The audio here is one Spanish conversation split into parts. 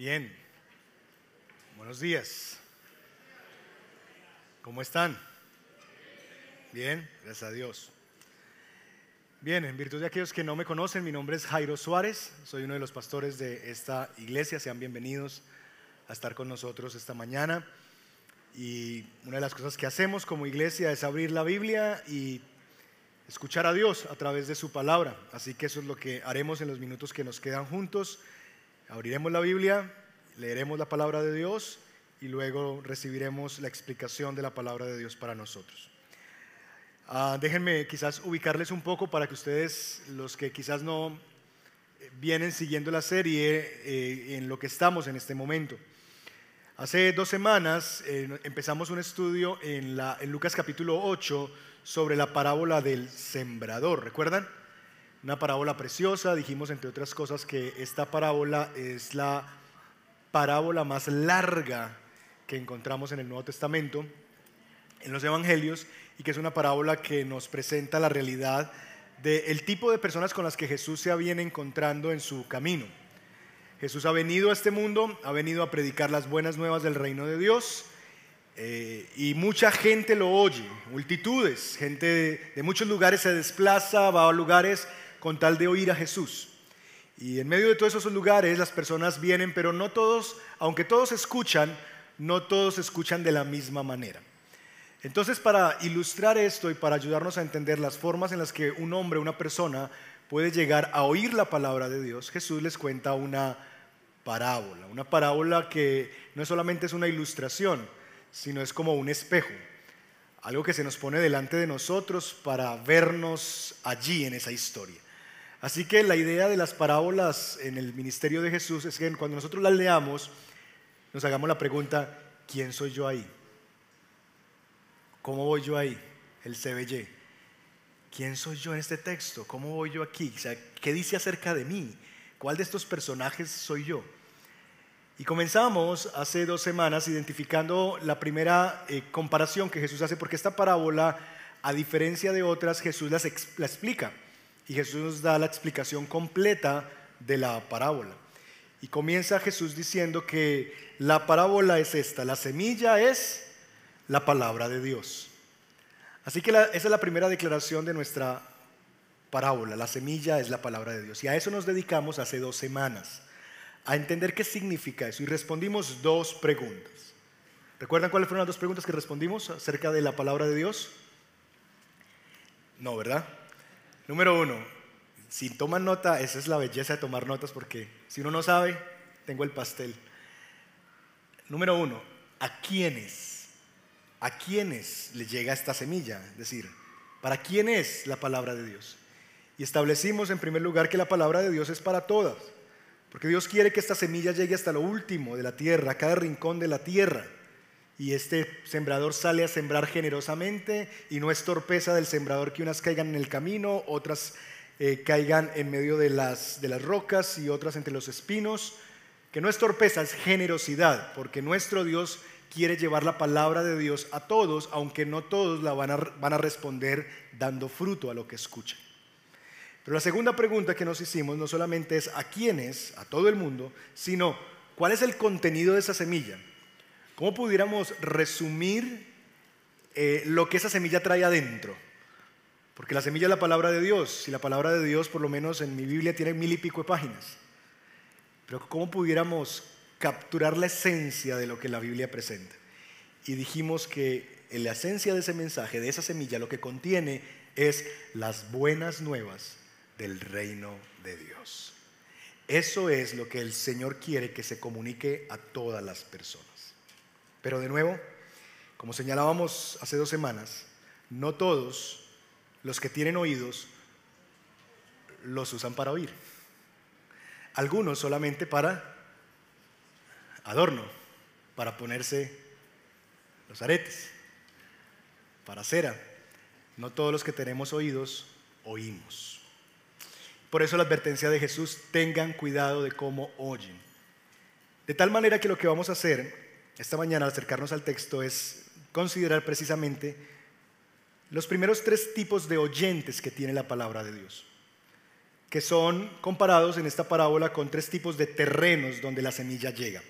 Bien. Buenos días. ¿Cómo están? Bien, gracias a Dios. Bien, en virtud de aquellos que no me conocen, mi nombre es Jairo Suárez, soy uno de los pastores de esta iglesia, sean bienvenidos a estar con nosotros esta mañana. Y una de las cosas que hacemos como iglesia es abrir la Biblia y escuchar a Dios a través de su palabra. Así que eso es lo que haremos en los minutos que nos quedan juntos. Abriremos la Biblia, leeremos la palabra de Dios y luego recibiremos la explicación de la palabra de Dios para nosotros. Ah, déjenme quizás ubicarles un poco para que ustedes, los que quizás no vienen siguiendo la serie, eh, en lo que estamos en este momento. Hace dos semanas eh, empezamos un estudio en Lucas capítulo 8 sobre la parábola del sembrador. ¿Recuerdan? Una parábola preciosa. Dijimos, entre otras cosas, que esta parábola es la parábola más larga que encontramos en el Nuevo Testamento, en los Evangelios, y que es una parábola que nos presenta la realidad del tipo de personas con las que Jesús se viene encontrando en su camino. Jesús ha venido a este mundo, ha venido a predicar las buenas nuevas del reino de Dios eh, y mucha gente lo oye, multitudes, gente de, de muchos lugares se desplaza, va a lugares con tal de oír a Jesús. Y en medio de todos esos lugares las personas vienen, pero no todos, aunque todos escuchan, no todos escuchan de la misma manera. Entonces, para ilustrar esto y para ayudarnos a entender las formas en las que un hombre, una persona, puede llegar a oír la palabra de Dios, Jesús les cuenta una parábola. Una parábola que no solamente es una ilustración, sino es como un espejo. Algo que se nos pone delante de nosotros para vernos allí en esa historia. Así que la idea de las parábolas en el ministerio de Jesús es que cuando nosotros las leamos, nos hagamos la pregunta, ¿quién soy yo ahí? ¿Cómo voy yo ahí? El CBY. ¿Quién soy yo en este texto? ¿Cómo voy yo aquí? O ¿qué dice acerca de mí? ¿Cuál de estos personajes soy yo? Y comenzamos hace dos semanas identificando la primera eh, comparación que Jesús hace, porque esta parábola, a diferencia de otras, Jesús las, la explica. Y Jesús nos da la explicación completa de la parábola. Y comienza Jesús diciendo que la parábola es esta, la semilla es la palabra de Dios. Así que esa es la primera declaración de nuestra parábola, la semilla es la palabra de Dios. Y a eso nos dedicamos hace dos semanas, a entender qué significa eso. Y respondimos dos preguntas. ¿Recuerdan cuáles fueron las dos preguntas que respondimos acerca de la palabra de Dios? No, ¿verdad? Número uno, si toman nota, esa es la belleza de tomar notas porque si uno no sabe, tengo el pastel. Número uno, ¿a quiénes ¿A quiénes le llega esta semilla? Es decir, ¿para quién es la palabra de Dios? Y establecimos en primer lugar que la palabra de Dios es para todas, porque Dios quiere que esta semilla llegue hasta lo último de la tierra, a cada rincón de la tierra. Y este sembrador sale a sembrar generosamente y no es torpeza del sembrador que unas caigan en el camino, otras eh, caigan en medio de las, de las rocas y otras entre los espinos. Que no es torpeza, es generosidad, porque nuestro Dios quiere llevar la palabra de Dios a todos, aunque no todos la van a, van a responder dando fruto a lo que escuchan. Pero la segunda pregunta que nos hicimos no solamente es a quiénes, a todo el mundo, sino cuál es el contenido de esa semilla. ¿Cómo pudiéramos resumir eh, lo que esa semilla trae adentro? Porque la semilla es la palabra de Dios, y la palabra de Dios, por lo menos en mi Biblia, tiene mil y pico de páginas. Pero ¿cómo pudiéramos capturar la esencia de lo que la Biblia presenta. Y dijimos que en la esencia de ese mensaje, de esa semilla, lo que contiene es las buenas nuevas del reino de Dios. Eso es lo que el Señor quiere que se comunique a todas las personas. Pero de nuevo, como señalábamos hace dos semanas, no todos los que tienen oídos los usan para oír. Algunos solamente para adorno para ponerse los aretes, para cera. No todos los que tenemos oídos oímos. Por eso la advertencia de Jesús, tengan cuidado de cómo oyen. De tal manera que lo que vamos a hacer esta mañana al acercarnos al texto es considerar precisamente los primeros tres tipos de oyentes que tiene la palabra de Dios. que son comparados en esta parábola con tres tipos de terrenos donde la semilla llega.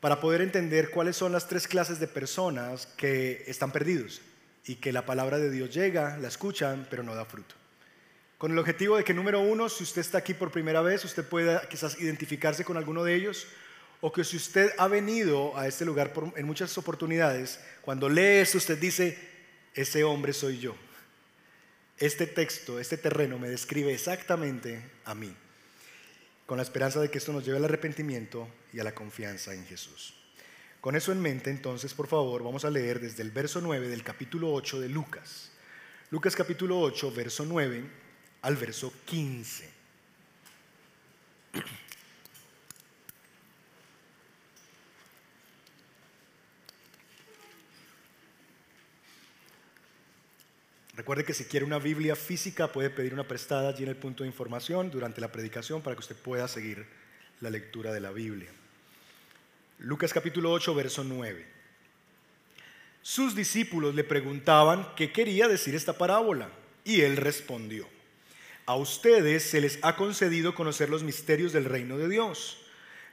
Para poder entender cuáles son las tres clases de personas que están perdidos y que la palabra de Dios llega, la escuchan, pero no da fruto. Con el objetivo de que, número uno, si usted está aquí por primera vez, usted pueda quizás identificarse con alguno de ellos, o que si usted ha venido a este lugar en muchas oportunidades, cuando lee esto, usted dice, ese hombre soy yo este texto, este terreno me describe exactamente a mí, con la esperanza de que esto nos lleve al arrepentimiento y a la confianza en Jesús. Con eso en mente, entonces, por favor, vamos a leer desde el verso 9 del capítulo 8 de Lucas. Lucas capítulo 8, verso 9 al verso 15. Recuerde que si quiere una Biblia física puede pedir una prestada allí en el punto de información durante la predicación para que usted pueda seguir la lectura de la Biblia. Lucas capítulo 8, verso 9. Sus discípulos le preguntaban qué quería decir esta parábola y él respondió, a ustedes se les ha concedido conocer los misterios del reino de Dios,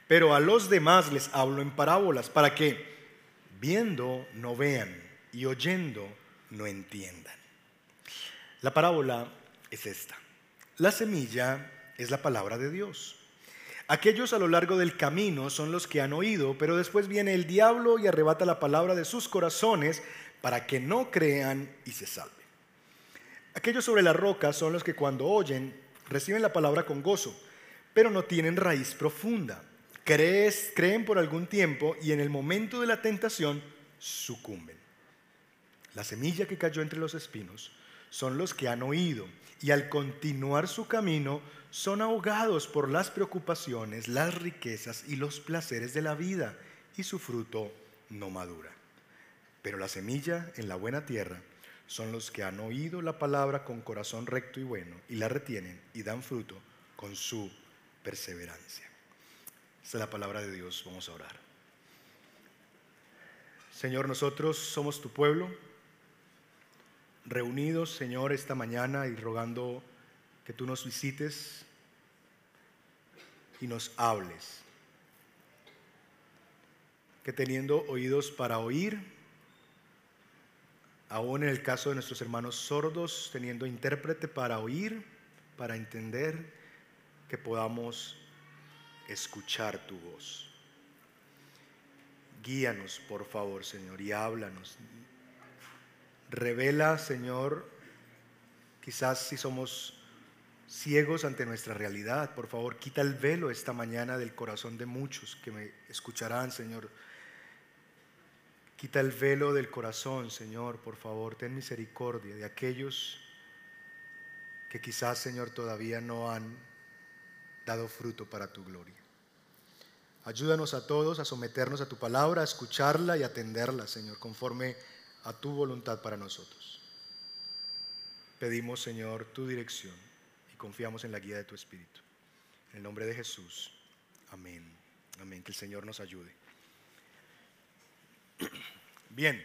pero a los demás les hablo en parábolas para que, viendo, no vean y oyendo, no entiendan. La parábola es esta. La semilla es la palabra de Dios. Aquellos a lo largo del camino son los que han oído, pero después viene el diablo y arrebata la palabra de sus corazones para que no crean y se salven. Aquellos sobre la roca son los que cuando oyen reciben la palabra con gozo, pero no tienen raíz profunda. creen por algún tiempo y en el momento de la tentación sucumben. La semilla que cayó entre los espinos son los que han oído y al continuar su camino son ahogados por las preocupaciones, las riquezas y los placeres de la vida y su fruto no madura. Pero la semilla en la buena tierra son los que han oído la palabra con corazón recto y bueno y la retienen y dan fruto con su perseverancia. Esta es la palabra de Dios. Vamos a orar. Señor, nosotros somos tu pueblo reunidos, Señor, esta mañana y rogando que tú nos visites y nos hables. Que teniendo oídos para oír, aún en el caso de nuestros hermanos sordos, teniendo intérprete para oír, para entender, que podamos escuchar tu voz. Guíanos, por favor, Señor, y háblanos. Revela, Señor, quizás si somos ciegos ante nuestra realidad, por favor, quita el velo esta mañana del corazón de muchos que me escucharán, Señor. Quita el velo del corazón, Señor, por favor, ten misericordia de aquellos que quizás, Señor, todavía no han dado fruto para tu gloria. Ayúdanos a todos a someternos a tu palabra, a escucharla y atenderla, Señor, conforme a tu voluntad para nosotros. Pedimos, Señor, tu dirección y confiamos en la guía de tu Espíritu. En el nombre de Jesús. Amén. Amén. Que el Señor nos ayude. Bien.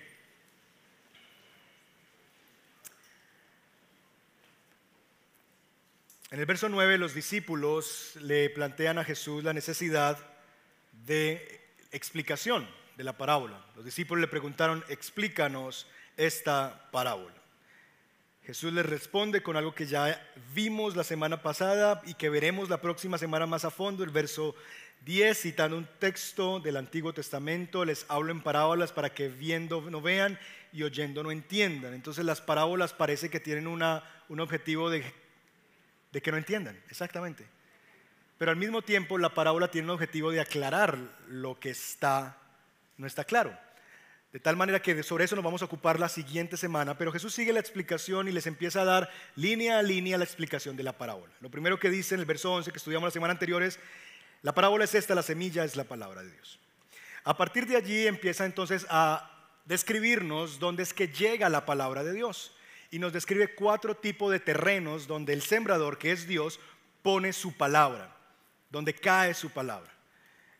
En el verso 9 los discípulos le plantean a Jesús la necesidad de explicación de la parábola. Los discípulos le preguntaron, explícanos esta parábola. Jesús les responde con algo que ya vimos la semana pasada y que veremos la próxima semana más a fondo, el verso 10, citando un texto del Antiguo Testamento, les hablo en parábolas para que viendo no vean y oyendo no entiendan. Entonces las parábolas parece que tienen una, un objetivo de, de que no entiendan, exactamente. Pero al mismo tiempo la parábola tiene un objetivo de aclarar lo que está no está claro. De tal manera que sobre eso nos vamos a ocupar la siguiente semana, pero Jesús sigue la explicación y les empieza a dar línea a línea la explicación de la parábola. Lo primero que dice en el verso 11 que estudiamos la semana anterior es, la parábola es esta, la semilla es la palabra de Dios. A partir de allí empieza entonces a describirnos dónde es que llega la palabra de Dios y nos describe cuatro tipos de terrenos donde el sembrador, que es Dios, pone su palabra, donde cae su palabra.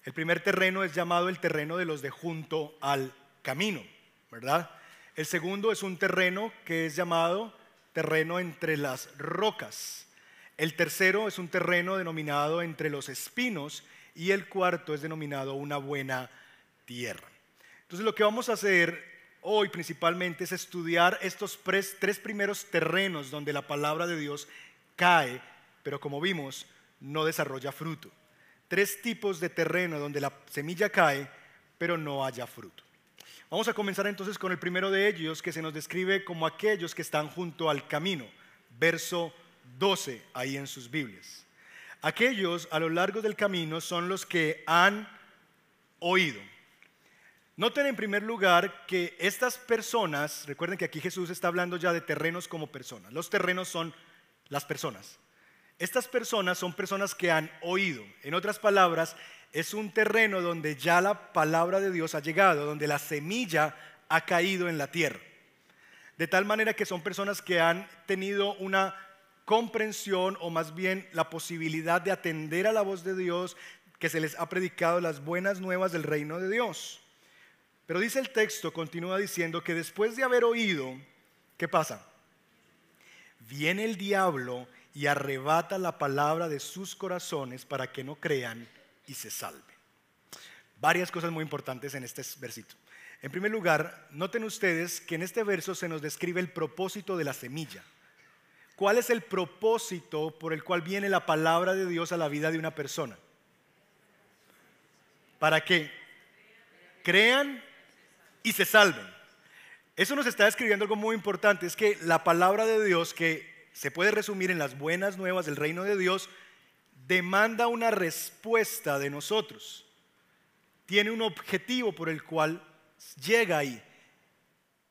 El primer terreno es llamado el terreno de los de junto al camino, ¿verdad? El segundo es un terreno que es llamado terreno entre las rocas. El tercero es un terreno denominado entre los espinos y el cuarto es denominado una buena tierra. Entonces lo que vamos a hacer hoy principalmente es estudiar estos tres primeros terrenos donde la palabra de Dios cae, pero como vimos, no desarrolla fruto. Tres tipos de terreno donde la semilla cae, pero no haya fruto. Vamos a comenzar entonces con el primero de ellos, que se nos describe como aquellos que están junto al camino, verso 12 ahí en sus Biblias. Aquellos a lo largo del camino son los que han oído. Noten en primer lugar que estas personas, recuerden que aquí Jesús está hablando ya de terrenos como personas. Los terrenos son las personas. Estas personas son personas que han oído. En otras palabras, es un terreno donde ya la palabra de Dios ha llegado, donde la semilla ha caído en la tierra. De tal manera que son personas que han tenido una comprensión o más bien la posibilidad de atender a la voz de Dios, que se les ha predicado las buenas nuevas del reino de Dios. Pero dice el texto, continúa diciendo que después de haber oído, ¿qué pasa? Viene el diablo y arrebata la palabra de sus corazones para que no crean y se salven. Varias cosas muy importantes en este versito. En primer lugar, noten ustedes que en este verso se nos describe el propósito de la semilla. ¿Cuál es el propósito por el cual viene la palabra de Dios a la vida de una persona? Para que crean y se salven. Eso nos está describiendo algo muy importante, es que la palabra de Dios, que se puede resumir en las buenas nuevas del reino de Dios, demanda una respuesta de nosotros. Tiene un objetivo por el cual llega ahí.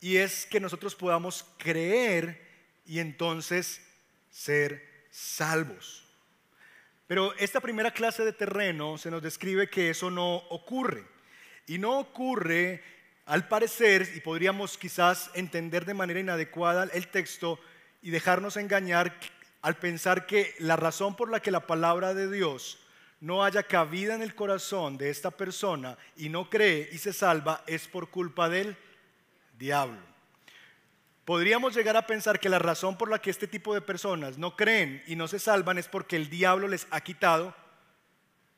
Y es que nosotros podamos creer y entonces ser salvos. Pero esta primera clase de terreno se nos describe que eso no ocurre. Y no ocurre, al parecer, y podríamos quizás entender de manera inadecuada el texto y dejarnos engañar al pensar que la razón por la que la palabra de Dios no haya cabida en el corazón de esta persona y no cree y se salva es por culpa del diablo. Podríamos llegar a pensar que la razón por la que este tipo de personas no creen y no se salvan es porque el diablo les ha quitado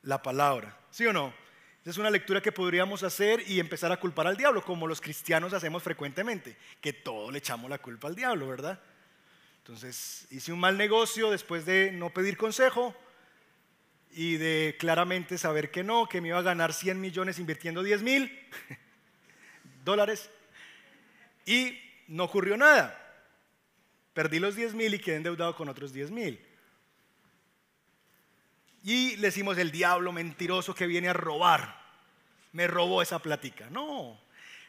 la palabra. ¿Sí o no? Esa es una lectura que podríamos hacer y empezar a culpar al diablo, como los cristianos hacemos frecuentemente, que todo le echamos la culpa al diablo, ¿verdad? Entonces hice un mal negocio después de no pedir consejo y de claramente saber que no, que me iba a ganar 100 millones invirtiendo 10 mil dólares. Y no ocurrió nada. Perdí los 10 mil y quedé endeudado con otros 10 mil. Y le decimos el diablo mentiroso que viene a robar. Me robó esa plática. No.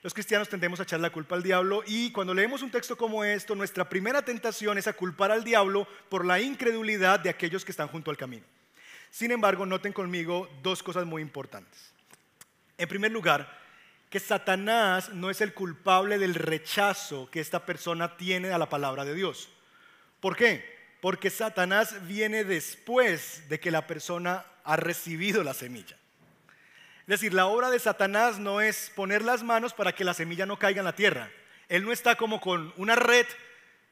Los cristianos tendemos a echar la culpa al diablo y cuando leemos un texto como esto, nuestra primera tentación es a culpar al diablo por la incredulidad de aquellos que están junto al camino. Sin embargo, noten conmigo dos cosas muy importantes. En primer lugar, que Satanás no es el culpable del rechazo que esta persona tiene a la palabra de Dios. ¿Por qué? Porque Satanás viene después de que la persona ha recibido la semilla. Es decir, la obra de Satanás no es poner las manos para que la semilla no caiga en la tierra. Él no está como con una red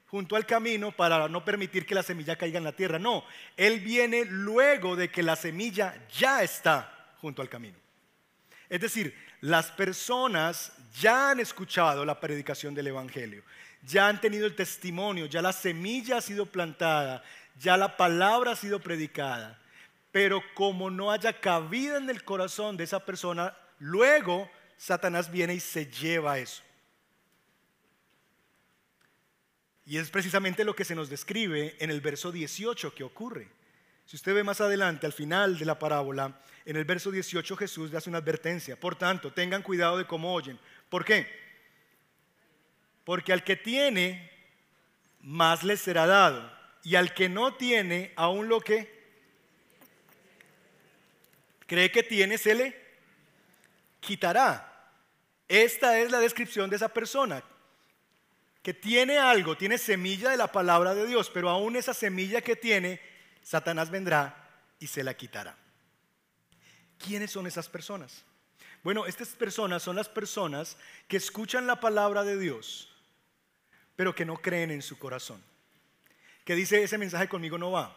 junto al camino para no permitir que la semilla caiga en la tierra. No, Él viene luego de que la semilla ya está junto al camino. Es decir, las personas ya han escuchado la predicación del Evangelio, ya han tenido el testimonio, ya la semilla ha sido plantada, ya la palabra ha sido predicada, pero como no haya cabida en el corazón de esa persona, luego Satanás viene y se lleva eso. Y es precisamente lo que se nos describe en el verso 18 que ocurre. Si usted ve más adelante, al final de la parábola, en el verso 18 Jesús le hace una advertencia. Por tanto, tengan cuidado de cómo oyen. ¿Por qué? Porque al que tiene, más le será dado. Y al que no tiene, aún lo que cree que tiene, se le quitará. Esta es la descripción de esa persona que tiene algo, tiene semilla de la palabra de Dios, pero aún esa semilla que tiene, Satanás vendrá y se la quitará. ¿Quiénes son esas personas? Bueno, estas personas son las personas que escuchan la palabra de Dios, pero que no creen en su corazón. Que dice, ese mensaje conmigo no va.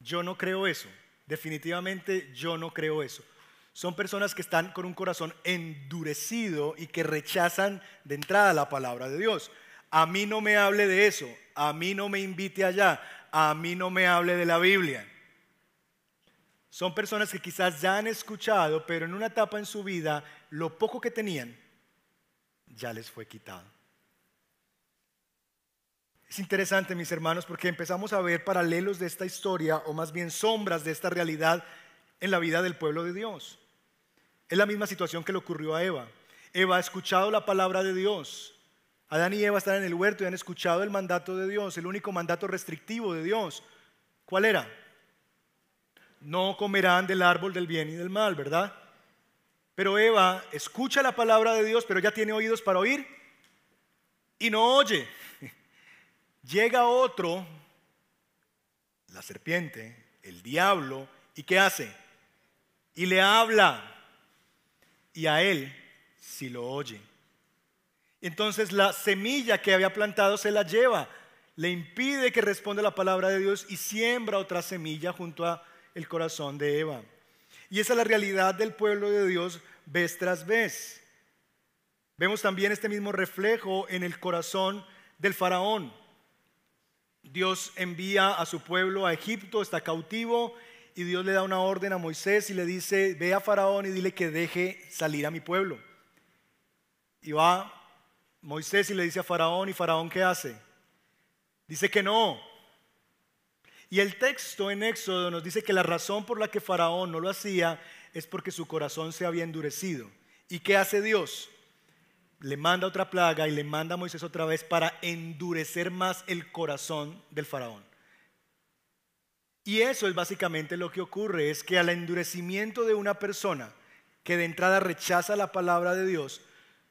Yo no creo eso. Definitivamente yo no creo eso. Son personas que están con un corazón endurecido y que rechazan de entrada la palabra de Dios. A mí no me hable de eso, a mí no me invite allá, a mí no me hable de la Biblia. Son personas que quizás ya han escuchado, pero en una etapa en su vida, lo poco que tenían ya les fue quitado. Es interesante, mis hermanos, porque empezamos a ver paralelos de esta historia, o más bien sombras de esta realidad en la vida del pueblo de Dios. Es la misma situación que le ocurrió a Eva. Eva ha escuchado la palabra de Dios. Adán y Eva están en el huerto y han escuchado el mandato de Dios, el único mandato restrictivo de Dios. ¿Cuál era? No comerán del árbol del bien y del mal, ¿verdad? Pero Eva escucha la palabra de Dios, pero ya tiene oídos para oír y no oye. Llega otro, la serpiente, el diablo, ¿y qué hace? Y le habla y a él si lo oye. Entonces la semilla que había plantado se la lleva, le impide que responda la palabra de Dios y siembra otra semilla junto a el corazón de Eva. Y esa es la realidad del pueblo de Dios vez tras vez. Vemos también este mismo reflejo en el corazón del faraón. Dios envía a su pueblo a Egipto, está cautivo y Dios le da una orden a Moisés y le dice, ve a Faraón y dile que deje salir a mi pueblo. Y va Moisés y le dice a Faraón y Faraón ¿qué hace? Dice que no. Y el texto en Éxodo nos dice que la razón por la que Faraón no lo hacía es porque su corazón se había endurecido. ¿Y qué hace Dios? Le manda otra plaga y le manda a Moisés otra vez para endurecer más el corazón del Faraón. Y eso es básicamente lo que ocurre, es que al endurecimiento de una persona que de entrada rechaza la palabra de Dios,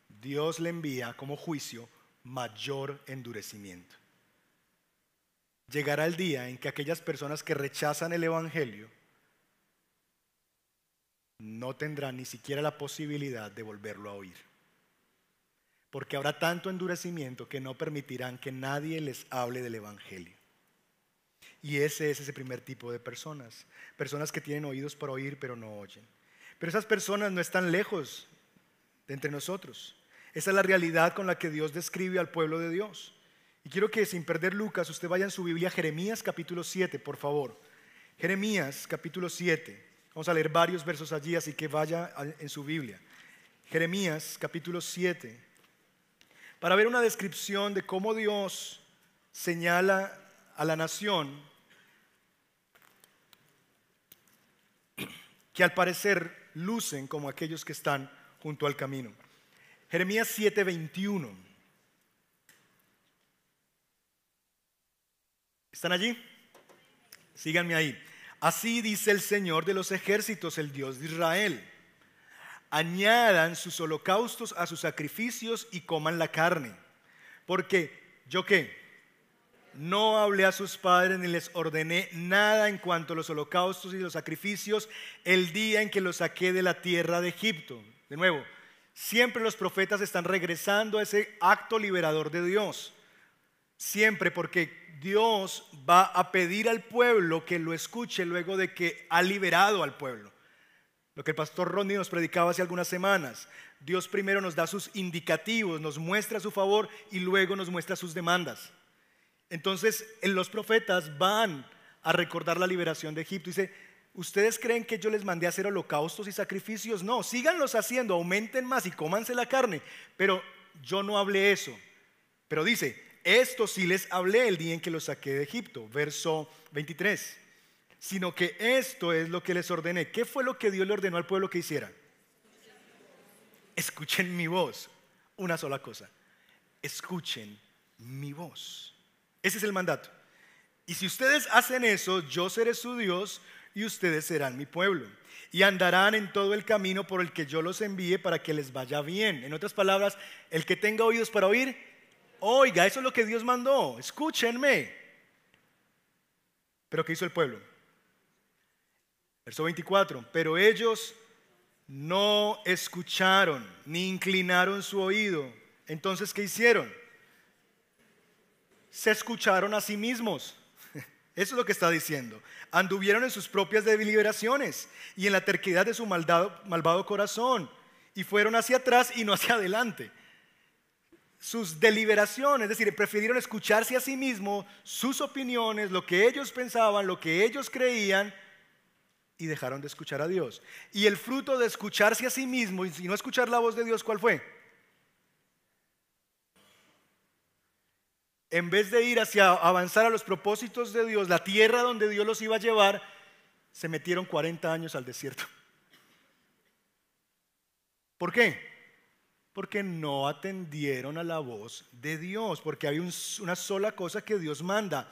Dios le envía como juicio mayor endurecimiento. Llegará el día en que aquellas personas que rechazan el Evangelio no tendrán ni siquiera la posibilidad de volverlo a oír. Porque habrá tanto endurecimiento que no permitirán que nadie les hable del Evangelio. Y ese es ese primer tipo de personas. Personas que tienen oídos para oír pero no oyen. Pero esas personas no están lejos de entre nosotros. Esa es la realidad con la que Dios describe al pueblo de Dios. Y quiero que sin perder Lucas, usted vaya en su Biblia, Jeremías capítulo 7, por favor. Jeremías capítulo 7. Vamos a leer varios versos allí, así que vaya en su Biblia. Jeremías capítulo 7. Para ver una descripción de cómo Dios señala a la nación que al parecer lucen como aquellos que están junto al camino. Jeremías 7:21. ¿Están allí? Síganme ahí. Así dice el Señor de los ejércitos, el Dios de Israel. Añadan sus holocaustos a sus sacrificios y coman la carne. Porque, ¿yo qué? no hablé a sus padres ni les ordené nada en cuanto a los holocaustos y los sacrificios el día en que los saqué de la tierra de Egipto. De nuevo, siempre los profetas están regresando a ese acto liberador de Dios. Siempre porque Dios va a pedir al pueblo que lo escuche luego de que ha liberado al pueblo. Lo que el pastor Ronnie nos predicaba hace algunas semanas. Dios primero nos da sus indicativos, nos muestra su favor y luego nos muestra sus demandas. Entonces los profetas van a recordar la liberación de Egipto. Dice, ¿ustedes creen que yo les mandé a hacer holocaustos y sacrificios? No, síganlos haciendo, aumenten más y cómanse la carne. Pero yo no hablé eso. Pero dice, esto sí les hablé el día en que los saqué de Egipto, verso 23. Sino que esto es lo que les ordené. ¿Qué fue lo que Dios le ordenó al pueblo que hiciera? Escuchen mi voz. Una sola cosa. Escuchen mi voz. Ese es el mandato. Y si ustedes hacen eso, yo seré su Dios y ustedes serán mi pueblo. Y andarán en todo el camino por el que yo los envíe para que les vaya bien. En otras palabras, el que tenga oídos para oír, oiga, eso es lo que Dios mandó. Escúchenme. Pero ¿qué hizo el pueblo? Verso 24. Pero ellos no escucharon ni inclinaron su oído. Entonces, ¿qué hicieron? se escucharon a sí mismos. Eso es lo que está diciendo. Anduvieron en sus propias deliberaciones y en la terquedad de su malvado corazón y fueron hacia atrás y no hacia adelante. Sus deliberaciones, es decir, prefirieron escucharse a sí mismos, sus opiniones, lo que ellos pensaban, lo que ellos creían, y dejaron de escuchar a Dios. Y el fruto de escucharse a sí mismo y no escuchar la voz de Dios, ¿cuál fue? En vez de ir hacia avanzar a los propósitos de Dios, la tierra donde Dios los iba a llevar, se metieron 40 años al desierto. ¿Por qué? Porque no atendieron a la voz de Dios, porque hay una sola cosa que Dios manda.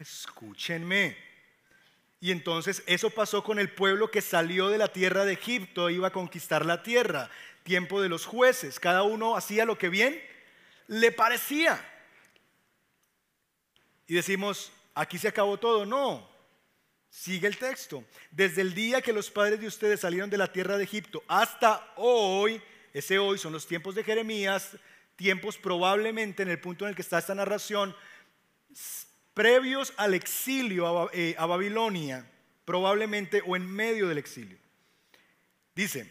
Escúchenme. Y entonces eso pasó con el pueblo que salió de la tierra de Egipto, iba a conquistar la tierra, tiempo de los jueces, cada uno hacía lo que bien le parecía. Y decimos, aquí se acabó todo, no, sigue el texto. Desde el día que los padres de ustedes salieron de la tierra de Egipto hasta hoy, ese hoy son los tiempos de Jeremías, tiempos probablemente en el punto en el que está esta narración, previos al exilio eh, a, Babilonia, probablemente o en medio del exilio. Dice,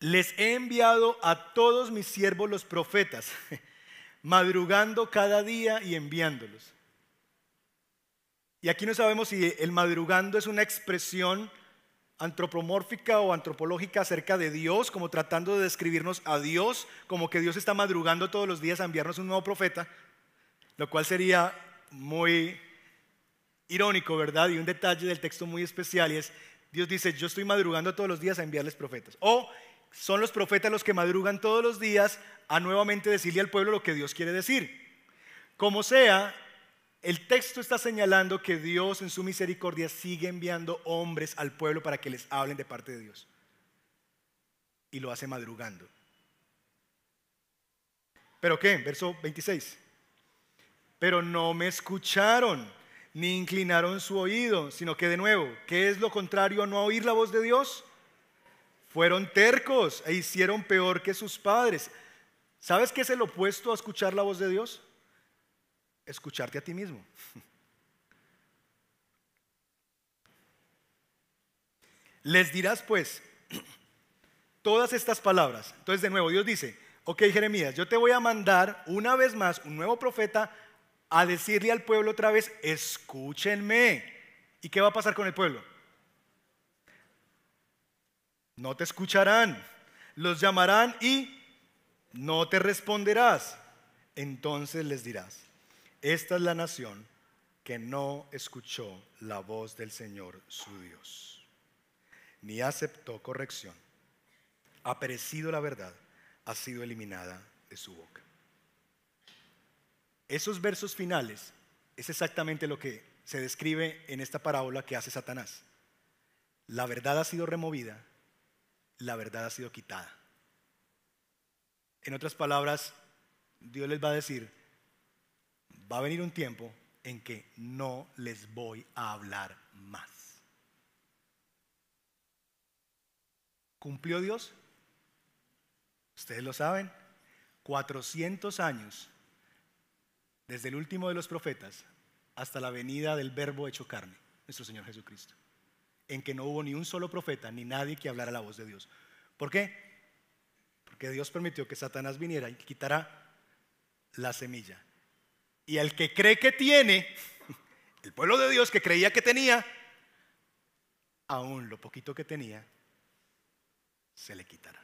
les he enviado a todos mis siervos los profetas, madrugando cada día y enviándolos. Y aquí no sabemos si el madrugando es una expresión antropomórfica o antropológica acerca de Dios, como tratando de describirnos a Dios, como que Dios está madrugando todos los días a enviarnos un nuevo profeta, lo cual sería muy irónico, ¿verdad? Y un detalle del texto muy especial y es, Dios dice, yo estoy madrugando todos los días a enviarles profetas. O son los profetas los que madrugan todos los días a nuevamente decirle al pueblo lo que Dios quiere decir. Como sea, el texto está señalando que Dios en su misericordia sigue enviando hombres al pueblo para que les hablen de parte de Dios. Y lo hace madrugando. ¿Pero qué? Verso 26 pero no me escucharon ni inclinaron su oído, sino que de nuevo, ¿qué es lo contrario a no oír la voz de Dios? Fueron tercos e hicieron peor que sus padres. ¿Sabes qué es el opuesto a escuchar la voz de Dios? Escucharte a ti mismo. Les dirás pues todas estas palabras. Entonces de nuevo Dios dice, ok Jeremías, yo te voy a mandar una vez más un nuevo profeta a decirle al pueblo otra vez, escúchenme. ¿Y qué va a pasar con el pueblo? No te escucharán, los llamarán y no te responderás. Entonces les dirás, esta es la nación que no escuchó la voz del Señor su Dios, ni aceptó corrección, ha perecido la verdad, ha sido eliminada de su boca. Esos versos finales es exactamente lo que se describe en esta parábola que hace Satanás. La verdad ha sido removida, la verdad ha sido quitada. En otras palabras, Dios les va a decir, va a venir un tiempo en que no les voy a hablar más. ¿Cumplió Dios? Ustedes lo saben, 400 años desde el último de los profetas hasta la venida del verbo hecho carne, nuestro Señor Jesucristo, en que no hubo ni un solo profeta ni nadie que hablara la voz de Dios. ¿Por qué? Porque Dios permitió que Satanás viniera y quitara la semilla. Y al que cree que tiene, el pueblo de Dios que creía que tenía, aún lo poquito que tenía, se le quitará.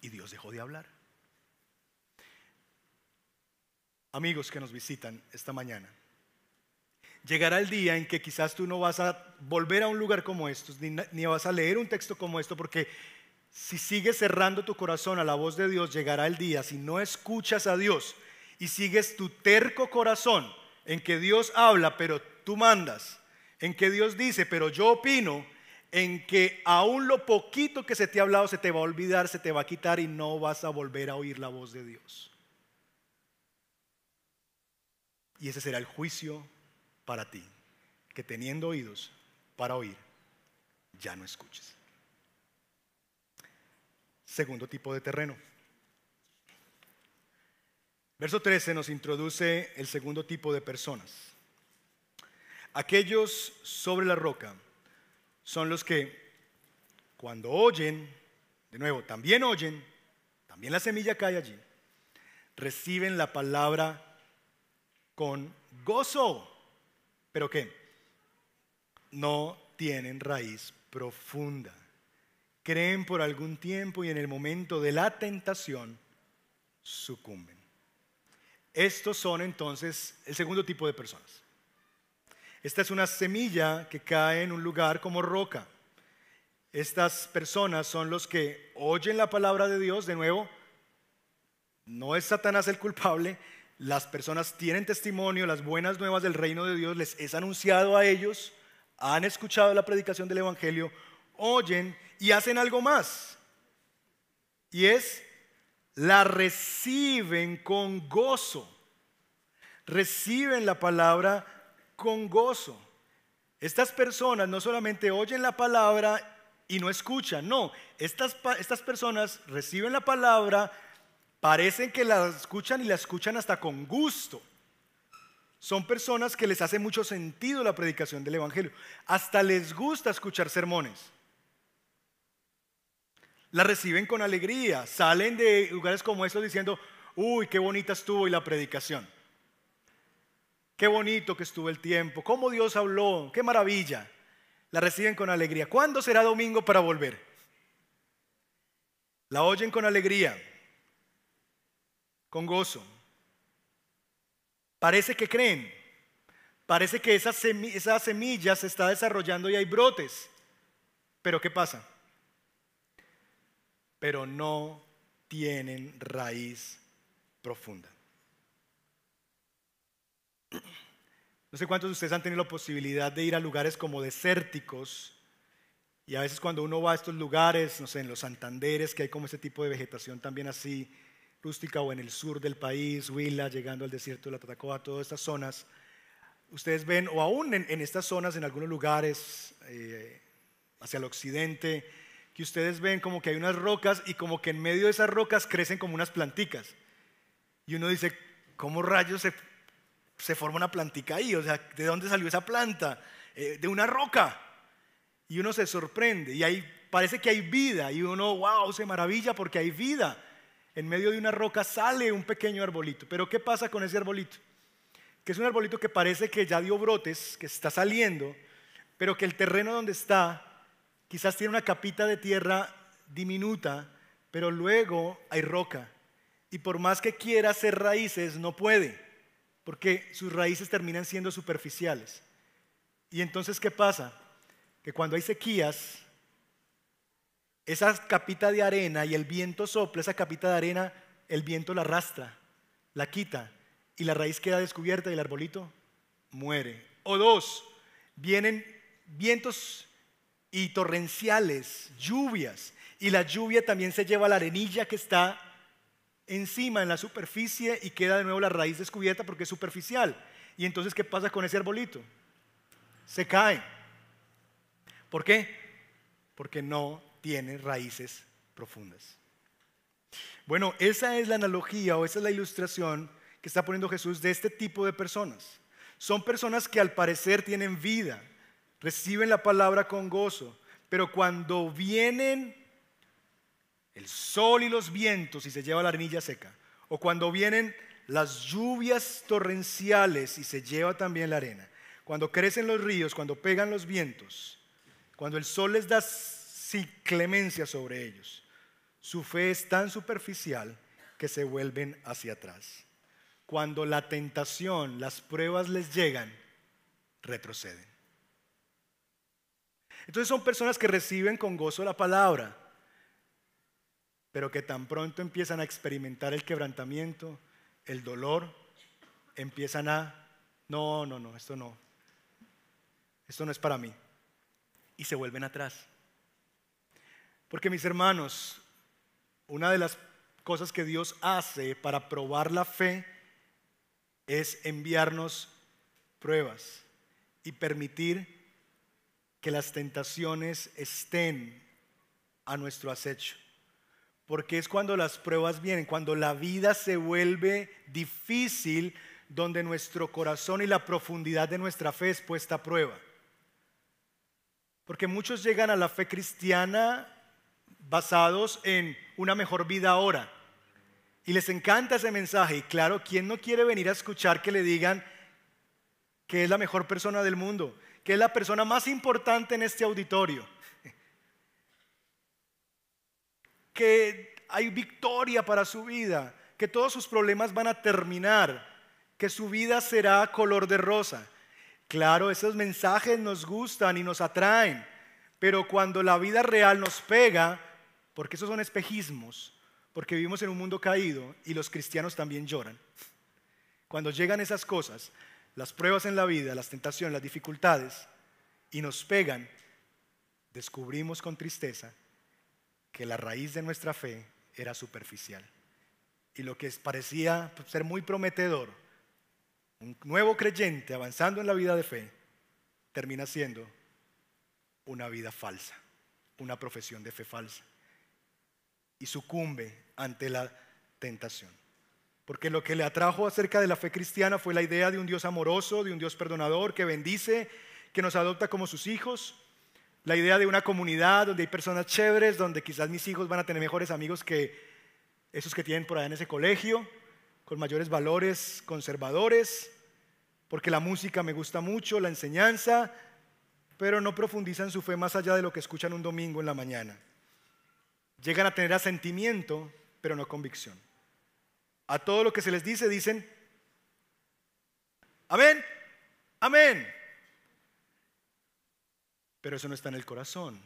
Y Dios dejó de hablar amigos que nos visitan esta mañana. Llegará el día en que quizás tú no vas a volver a un lugar como estos, ni, vas a leer un texto como esto, porque si sigues cerrando tu corazón a la voz de Dios, llegará el día, si no escuchas a Dios y sigues tu terco corazón en que Dios habla, pero tú mandas, en que Dios dice, pero yo opino, en que aún lo poquito que se te ha hablado se te va a olvidar, se te va a quitar y no vas a volver a oír la voz de Dios. Y ese será el juicio para ti, que teniendo oídos para oír, ya no escuches. Segundo tipo de terreno. Verso 13 nos introduce el segundo tipo de personas. aquellos sobre la roca son los que cuando oyen, de nuevo, también oyen, también la semilla cae allí, reciben la palabra con gozo. ¿Pero qué? No tienen raíz profunda. Creen por algún tiempo y en el momento de la tentación sucumben. Estos son entonces el segundo tipo de personas. Esta es una semilla que cae en un lugar como roca. Estas personas son los que oyen la palabra de Dios, de nuevo, no es Satanás el culpable, las personas tienen testimonio, las buenas nuevas del reino de Dios les es anunciado a ellos, han escuchado la predicación del Evangelio, oyen y hacen algo más. Y es, la reciben con gozo. Reciben la palabra con gozo. Estas personas no solamente oyen la palabra y no escuchan, no, estas, estas personas reciben la palabra, parecen que la escuchan y la escuchan hasta con gusto. Son personas que les hace mucho sentido la predicación del Evangelio. Hasta les gusta escuchar sermones. La reciben con alegría. Salen de lugares como estos diciendo, uy, qué bonita estuvo y la predicación. Qué bonito que estuvo el tiempo. Cómo Dios habló. Qué maravilla. La reciben con alegría. ¿Cuándo será domingo para volver? La oyen con alegría con gozo. Parece que creen, parece que esa, semilla se está desarrollando y hay brotes. Pero ¿qué pasa? Pero no tienen raíz profunda. No sé cuántos de ustedes han tenido la posibilidad de ir a lugares como desérticos y a veces cuando uno va a estos lugares, no sé, en los Santanderes, que hay como ese tipo de vegetación también así, rústica o en el sur del país, Huila, llegando al desierto de la Tatacoa, todas estas zonas, ustedes ven, o aún en, estas zonas, en algunos lugares eh, hacia el occidente, que ustedes ven como que hay unas rocas y como que en medio de esas rocas crecen como unas planticas. Y uno dice, ¿cómo rayos se, forma una plantica ahí? O sea, ¿de dónde salió esa planta? Eh, de una roca. Y uno se sorprende y ahí parece que hay vida y uno, wow, se maravilla porque hay vida en medio de una roca sale un pequeño arbolito. Pero ¿qué pasa con ese arbolito? Que es un arbolito que parece que ya dio brotes, que está saliendo, pero que el terreno donde está quizás tiene una capita de tierra diminuta, pero luego hay roca. Y por más que quiera hacer raíces, no puede, porque sus raíces terminan siendo superficiales. Y entonces, ¿qué pasa? Que cuando hay sequías, esa capita de arena y el viento sopla, esa capita de arena, el viento la arrastra, la quita y la raíz queda descubierta y el arbolito muere. O dos, vienen vientos y torrenciales, lluvias, y la lluvia también se lleva la arenilla que está encima en la superficie y queda de nuevo la raíz descubierta porque es superficial. Y entonces, ¿qué pasa con ese arbolito? Se cae. ¿Por qué? Porque no tiene raíces profundas. Bueno, esa es la analogía o esa es la ilustración que está poniendo Jesús de este tipo de personas. Son personas que al parecer tienen vida, reciben la palabra con gozo, pero cuando vienen el sol y los vientos y se lleva la arenilla seca, o cuando vienen las lluvias torrenciales y se lleva también la arena, cuando crecen los ríos, cuando pegan los vientos, cuando el sol les da clemencia sobre ellos. Su fe es tan superficial que se vuelven hacia atrás. Cuando la tentación, las pruebas les llegan, retroceden. Entonces son personas que reciben con gozo la palabra, pero que tan pronto empiezan a experimentar el quebrantamiento, el dolor, empiezan a, no, no, no, esto no, esto no es para mí, y se vuelven atrás. Porque mis hermanos, una de las cosas que Dios hace para probar la fe es enviarnos pruebas y permitir que las tentaciones estén a nuestro acecho. Porque es cuando las pruebas vienen, cuando la vida se vuelve difícil, donde nuestro corazón y la profundidad de nuestra fe es puesta a prueba. Porque muchos llegan a la fe cristiana basados en una mejor vida ahora. Y les encanta ese mensaje. Y claro, ¿quién no quiere venir a escuchar que le digan que es la mejor persona del mundo? Que es la persona más importante en este auditorio. Que hay victoria para su vida. Que todos sus problemas van a terminar. Que su vida será color de rosa. Claro, esos mensajes nos gustan y nos atraen. Pero cuando la vida real nos pega, porque esos son espejismos, porque vivimos en un mundo caído y los cristianos también lloran. Cuando llegan esas cosas, las pruebas en la vida, las tentaciones, las dificultades, y nos pegan, descubrimos con tristeza que la raíz de nuestra fe era superficial. Y lo que parecía ser muy prometedor, un nuevo creyente avanzando en la vida de fe, termina siendo una vida falsa, una profesión de fe falsa. Y sucumbe ante la tentación. Porque lo que le atrajo acerca de la fe cristiana fue la idea de un Dios amoroso, de un Dios perdonador que bendice, que nos adopta como sus hijos. La idea de una comunidad donde hay personas chéveres, donde quizás mis hijos van a tener mejores amigos que esos que tienen por allá en ese colegio, con mayores valores conservadores, porque la música me gusta mucho, la enseñanza, pero no profundizan su fe más allá de lo que escuchan un domingo en la mañana. Llegan a tener asentimiento, pero no convicción. A todo lo que se les dice dicen, amén, amén. Pero eso no está en el corazón.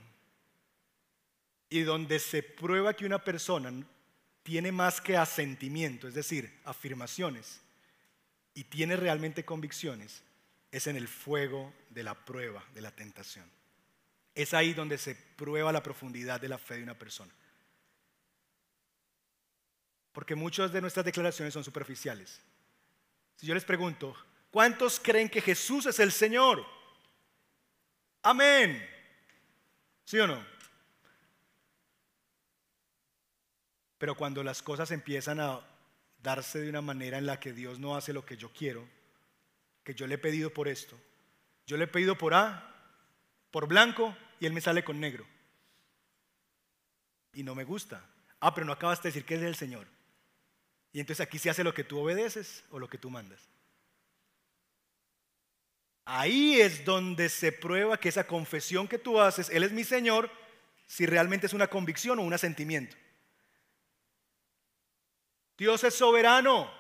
Y donde se prueba que una persona tiene más que asentimiento, es decir, afirmaciones, y tiene realmente convicciones, es en el fuego de la prueba, de la tentación. Es ahí donde se prueba la profundidad de la fe de una persona. Porque muchas de nuestras declaraciones son superficiales. Si yo les pregunto, ¿cuántos creen que Jesús es el Señor? Amén. ¿Sí o no? Pero cuando las cosas empiezan a darse de una manera en la que Dios no hace lo que yo quiero, que yo le he pedido por esto, yo le he pedido por A, por blanco, y Él me sale con negro. Y no me gusta. Ah, pero no acabas de decir que es el Señor. Y entonces aquí se hace lo que tú obedeces o lo que tú mandas. Ahí es donde se prueba que esa confesión que tú haces, Él es mi Señor, si realmente es una convicción o un asentimiento. Dios es soberano.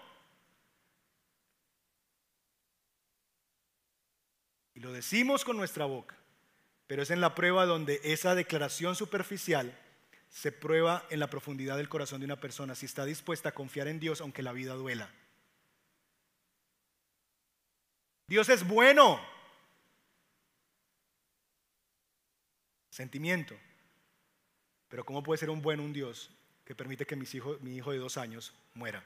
Y lo decimos con nuestra boca, pero es en la prueba donde esa declaración superficial se prueba en la profundidad del corazón de una persona, si está dispuesta a confiar en Dios aunque la vida duela. Dios es bueno. Sentimiento. Pero ¿cómo puede ser un bueno un Dios que permite que mis hijos, mi hijo de dos años muera?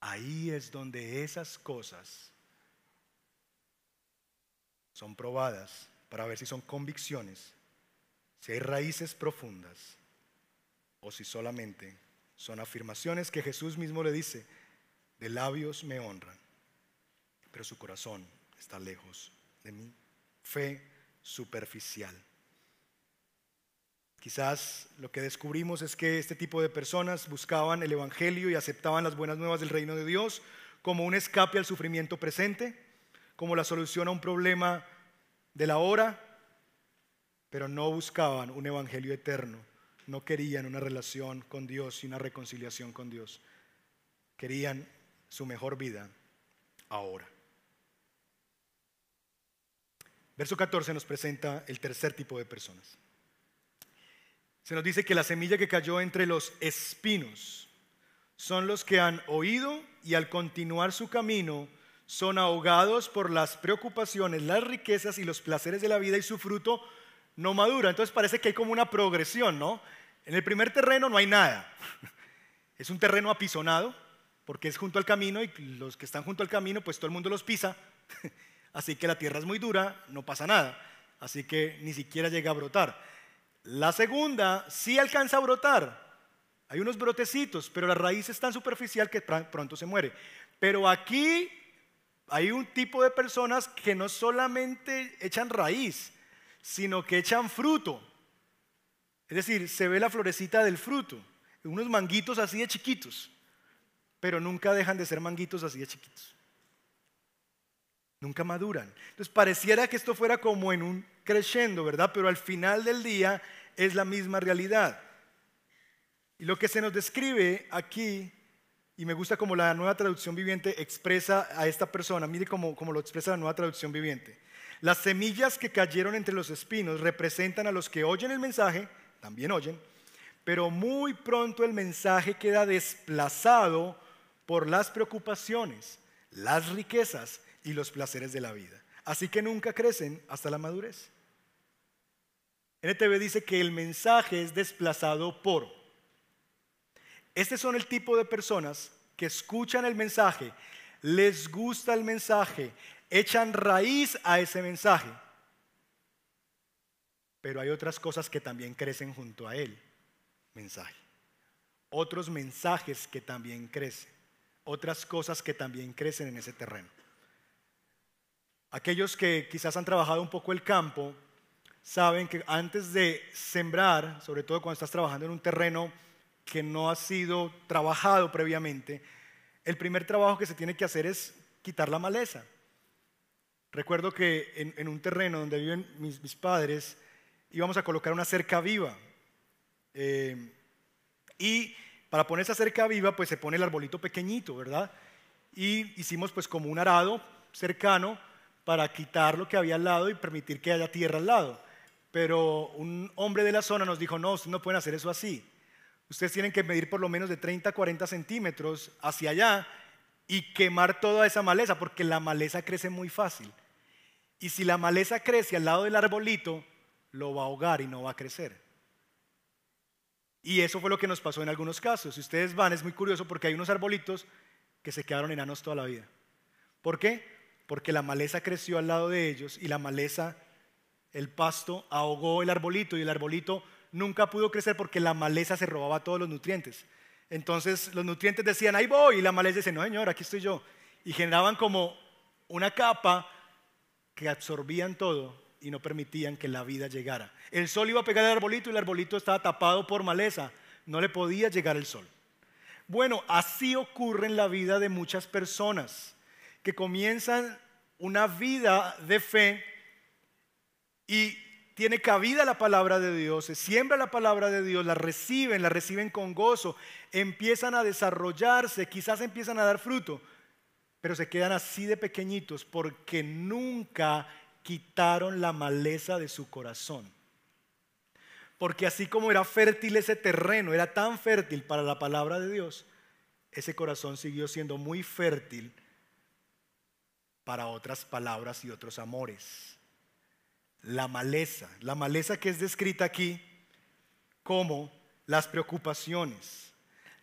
Ahí es donde esas cosas son probadas para ver si son convicciones, si hay raíces profundas o si solamente son afirmaciones que Jesús mismo le dice, de labios me honran, pero su corazón está lejos de mí. Fe superficial. Quizás lo que descubrimos es que este tipo de personas buscaban el Evangelio y aceptaban las buenas nuevas del reino de Dios como un escape al sufrimiento presente, como la solución a un problema de la hora, pero no buscaban un evangelio eterno, no querían una relación con Dios y una reconciliación con Dios. Querían su mejor vida ahora. Verso 14 nos presenta el tercer tipo de personas. Se nos dice que la semilla que cayó entre los espinos son los que han oído y al continuar su camino son ahogados por las preocupaciones, las riquezas y los placeres de la vida y su fruto no madura. Entonces parece que hay como una progresión, ¿no? En el primer terreno no hay nada. Es un terreno apisonado porque es junto al camino y los que están junto al camino pues todo el mundo los pisa. Así que la tierra es muy dura, no pasa nada. Así que ni siquiera llega a brotar. La segunda sí alcanza a brotar. Hay unos brotecitos, pero la raíz es tan superficial que pronto se muere. Pero aquí hay un tipo de personas que no solamente echan raíz, sino que echan fruto. Es decir, se ve la florecita del fruto, unos manguitos así de chiquitos, pero nunca dejan de ser manguitos así de chiquitos. Nunca maduran. Entonces pareciera que esto fuera como en un creciendo, ¿verdad? Pero al final del día es la misma realidad. Y lo que se nos describe aquí, y me gusta como la nueva traducción viviente expresa a esta persona, mire cómo, cómo lo expresa la nueva traducción viviente. Las semillas que cayeron entre los espinos representan a los que oyen el mensaje, también oyen, pero muy pronto el mensaje queda desplazado por las preocupaciones, las riquezas y los placeres de la vida. Así que nunca crecen hasta la madurez. NTV dice que el mensaje es desplazado por. Este son el tipo de personas que escuchan el mensaje, les gusta el mensaje, echan raíz a ese mensaje. Pero hay otras cosas que también crecen junto a él. Mensaje. Otros mensajes que también crecen. Otras cosas que también crecen en ese terreno. Aquellos que quizás han trabajado un poco el campo, saben que antes de sembrar, sobre todo cuando estás trabajando en un terreno que no ha sido trabajado previamente, el primer trabajo que se tiene que hacer es quitar la maleza. Recuerdo que en, un terreno donde viven mis, padres íbamos a colocar una cerca viva. Eh, y para poner esa cerca viva, pues se pone el arbolito pequeñito, ¿verdad? Y hicimos pues como un arado cercano para quitar lo que había al lado y permitir que haya tierra al lado. Pero un hombre de la zona nos dijo, no, ustedes no pueden hacer eso así. Ustedes tienen que medir por lo menos de 30 a 40 centímetros hacia allá y quemar toda esa maleza, porque la maleza crece muy fácil. Y si la maleza crece al lado del arbolito, lo va a ahogar y no va a crecer. Y eso fue lo que nos pasó en algunos casos. Si ustedes van, es muy curioso porque hay unos arbolitos que se quedaron enanos toda la vida. ¿Por qué? porque la maleza creció al lado de ellos y la maleza, el pasto, ahogó el arbolito y el arbolito nunca pudo crecer porque la maleza se robaba todos los nutrientes. Entonces los nutrientes decían, ahí voy, y la maleza dice, no señor, aquí estoy yo. Y generaban como una capa que absorbían todo y no permitían que la vida llegara. El sol iba a pegar al arbolito y el arbolito estaba tapado por maleza, no le podía llegar el sol. Bueno, así ocurre en la vida de muchas personas que comienzan una vida de fe y tiene cabida la palabra de Dios, se siembra la palabra de Dios, la reciben, la reciben con gozo, empiezan a desarrollarse, quizás empiezan a dar fruto, pero se quedan así de pequeñitos porque nunca quitaron la maleza de su corazón. Porque así como era fértil ese terreno, era tan fértil para la palabra de Dios, ese corazón siguió siendo muy fértil para otras palabras y otros amores. La maleza, la maleza que es descrita aquí como las preocupaciones,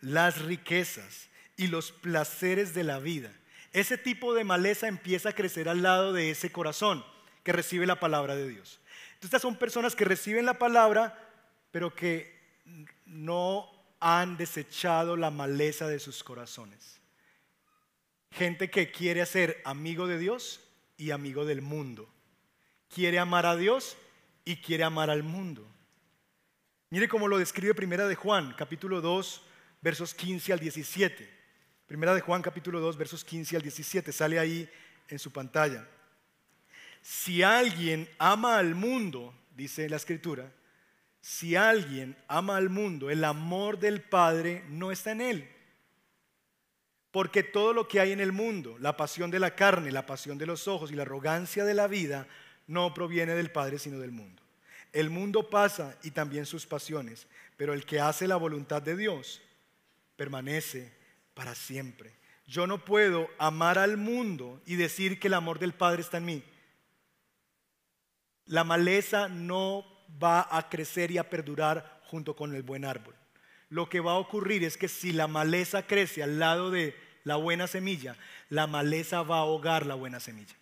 las riquezas y los placeres de la vida. Ese tipo de maleza empieza a crecer al lado de ese corazón que recibe la palabra de Dios. Estas son personas que reciben la palabra, pero que no han desechado la maleza de sus corazones. Gente que quiere ser amigo de Dios y amigo del mundo. Quiere amar a Dios y quiere amar al mundo. Mire cómo lo describe Primera de Juan, capítulo 2, versos 15 al 17. Primera de Juan, capítulo 2, versos 15 al 17. Sale ahí en su pantalla. Si alguien ama al mundo, dice la escritura, si alguien ama al mundo, el amor del Padre no está en él. Porque todo lo que hay en el mundo, la pasión de la carne, la pasión de los ojos y la arrogancia de la vida, no proviene del Padre, sino del mundo. El mundo pasa y también sus pasiones, pero el que hace la voluntad de Dios permanece para siempre. Yo no puedo amar al mundo y decir que el amor del Padre está en mí. La maleza no va a crecer y a perdurar junto con el buen árbol lo que va a ocurrir es que si la maleza crece al lado de la buena semilla, la maleza va a ahogar la buena semilla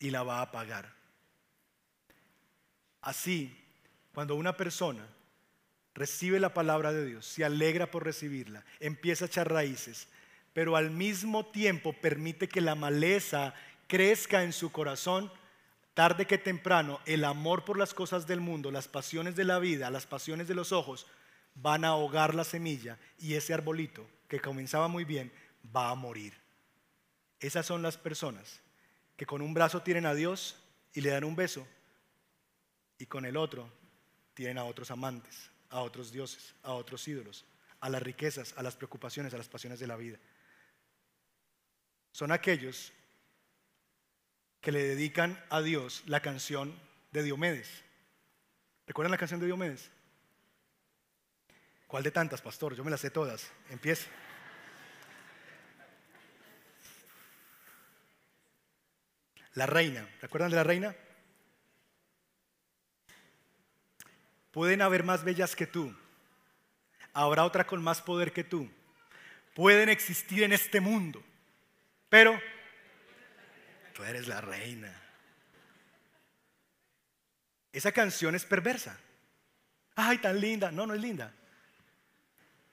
y la va a apagar. Así, cuando una persona recibe la palabra de Dios, se alegra por recibirla, empieza a echar raíces, pero al mismo tiempo permite que la maleza crezca en su corazón, tarde que temprano, el amor por las cosas del mundo, las pasiones de la vida, las pasiones de los ojos, van a ahogar la semilla y ese arbolito que comenzaba muy bien va a morir. Esas son las personas que con un brazo tienen a Dios y le dan un beso y con el otro tienen a otros amantes, a otros dioses, a otros ídolos, a las riquezas, a las preocupaciones, a las pasiones de la vida. Son aquellos que le dedican a Dios la canción de Diomedes. ¿Recuerdan la canción de Diomedes? ¿Cuál de tantas, pastor? Yo me las sé todas. Empieza. La reina. ¿Recuerdan de la reina? Pueden haber más bellas que tú. Habrá otra con más poder que tú. Pueden existir en este mundo. Pero tú eres la reina. Esa canción es perversa. Ay, tan linda. No, no es linda.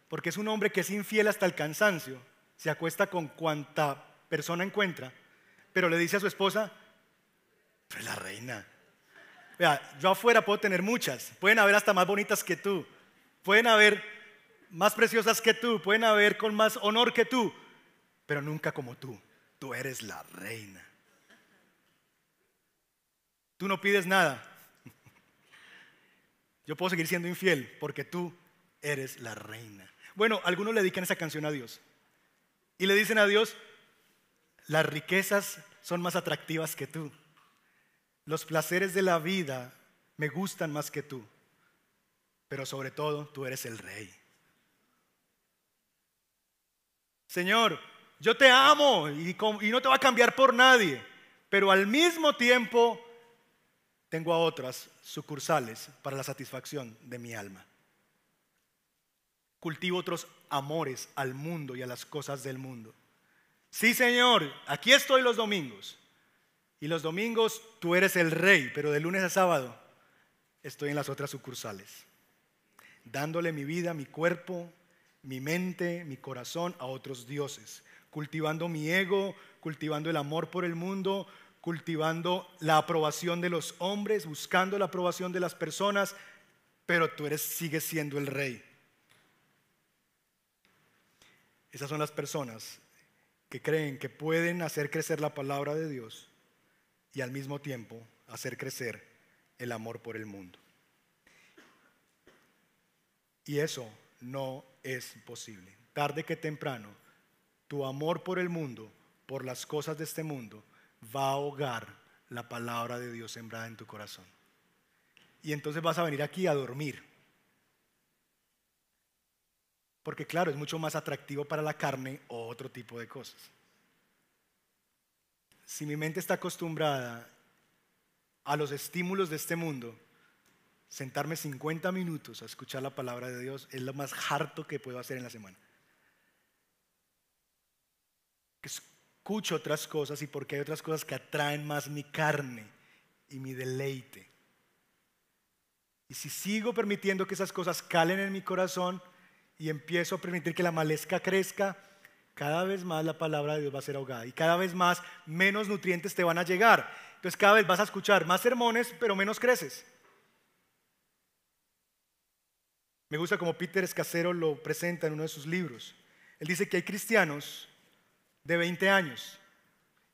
Porque es un hombre que es infiel hasta el cansancio. Se acuesta con cuanta persona encuentra. Pero le dice a su esposa, tú eres la reina. Vea, yo afuera puedo tener muchas. Pueden haber hasta más bonitas que tú. Pueden haber más preciosas que tú. Pueden haber con más honor que tú. Pero nunca como tú. Tú eres la reina. Tú no pides nada. Yo puedo seguir siendo infiel porque tú eres la reina. Bueno, algunos le dedican esa canción a Dios. Y le dicen a Dios, las riquezas son más atractivas que tú. Los placeres de la vida me gustan más que tú, pero sobre todo tú eres el rey. Señor, yo te amo y, no te va a cambiar por nadie, pero al mismo tiempo tengo a otras sucursales para la satisfacción de mi alma. Cultivo otros amores al mundo y a las cosas del mundo. Sí, Señor, aquí estoy los domingos, y los domingos tú eres el rey, pero de lunes a sábado estoy en las otras sucursales, dándole mi vida, mi cuerpo, mi mente, mi corazón a otros dioses, cultivando mi ego, cultivando el amor por el mundo, cultivando la aprobación de los hombres, buscando la aprobación de las personas, pero tú eres sigues siendo el rey. Esas son las personas que creen que pueden hacer crecer la palabra de Dios y al mismo tiempo hacer crecer el amor por el mundo. Y eso no es posible. Tarde que temprano, tu amor por el mundo, por las cosas de este mundo, va a ahogar la palabra de Dios sembrada en tu corazón. Y entonces vas a venir aquí a dormir. Porque claro, es mucho más atractivo para la carne o otro tipo de cosas si mi mente está acostumbrada a los estímulos de este mundo, sentarme 50 minutos a escuchar la palabra de Dios es lo más harto que puedo hacer en la semana. Escucho otras cosas y porque hay otras cosas que atraen más mi carne y mi deleite. Y si sigo permitiendo que esas cosas calen en mi corazón y empiezo a permitir que la malezca crezca, cada vez más la palabra de Dios va a ser ahogada y cada vez más menos nutrientes te van a llegar. Entonces cada vez vas a escuchar más sermones, pero menos creces. Me gusta como Peter Escasero lo presenta en uno de sus libros. Él dice que hay cristianos de 20 años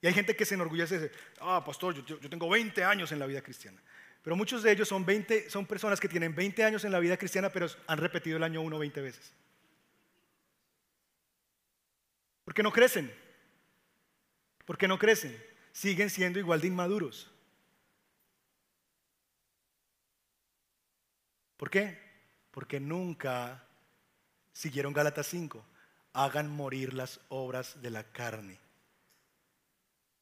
y hay gente que se enorgullece de ah, pastor, yo tengo 20 años en la vida cristiana. Pero muchos de ellos son, 20, son personas que tienen 20 años en la vida cristiana, pero han repetido el año 1 20 veces. ¿Por qué no crecen? ¿Por qué no crecen? Siguen siendo igual de inmaduros. ¿Por qué? Porque nunca siguieron Gálatas 5. Hagan morir las obras de la carne.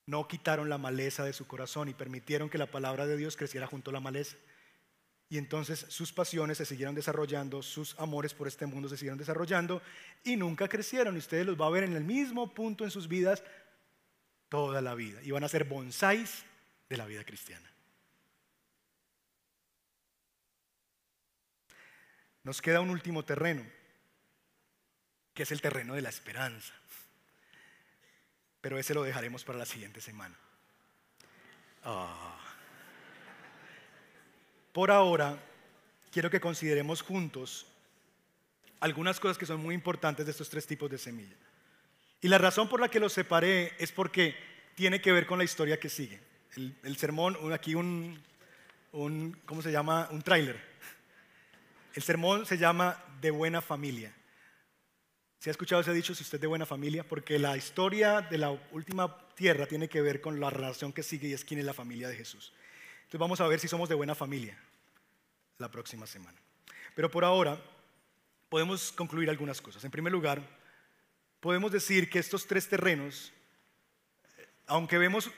No quitaron la maleza de su corazón y permitieron que la palabra de Dios creciera junto a la maleza. Y entonces sus pasiones se siguieron desarrollando, sus amores por este mundo se siguieron desarrollando y nunca crecieron. Y ustedes los va a ver en el mismo punto en sus vidas toda la vida. Y van a ser bonsáis de la vida cristiana. Nos queda un último terreno, que es el terreno de la esperanza. Pero ese lo dejaremos para la siguiente semana. Ah. Por ahora, quiero que consideremos juntos algunas cosas que son muy importantes de estos tres tipos de semilla. Y la razón por la que los separé es porque tiene que ver con la historia que sigue. El, sermón, aquí un, un, ¿cómo se llama? Un tráiler. El sermón se llama De buena familia. ¿Se ha escuchado ese dicho si usted es de buena familia? Porque la historia de la última tierra tiene que ver con la relación que sigue y es quién es la familia de Jesús. Entonces vamos a ver si somos de buena familia la próxima semana. Pero por ahora podemos concluir algunas cosas. En primer lugar, podemos decir que estos tres terrenos, aunque vemos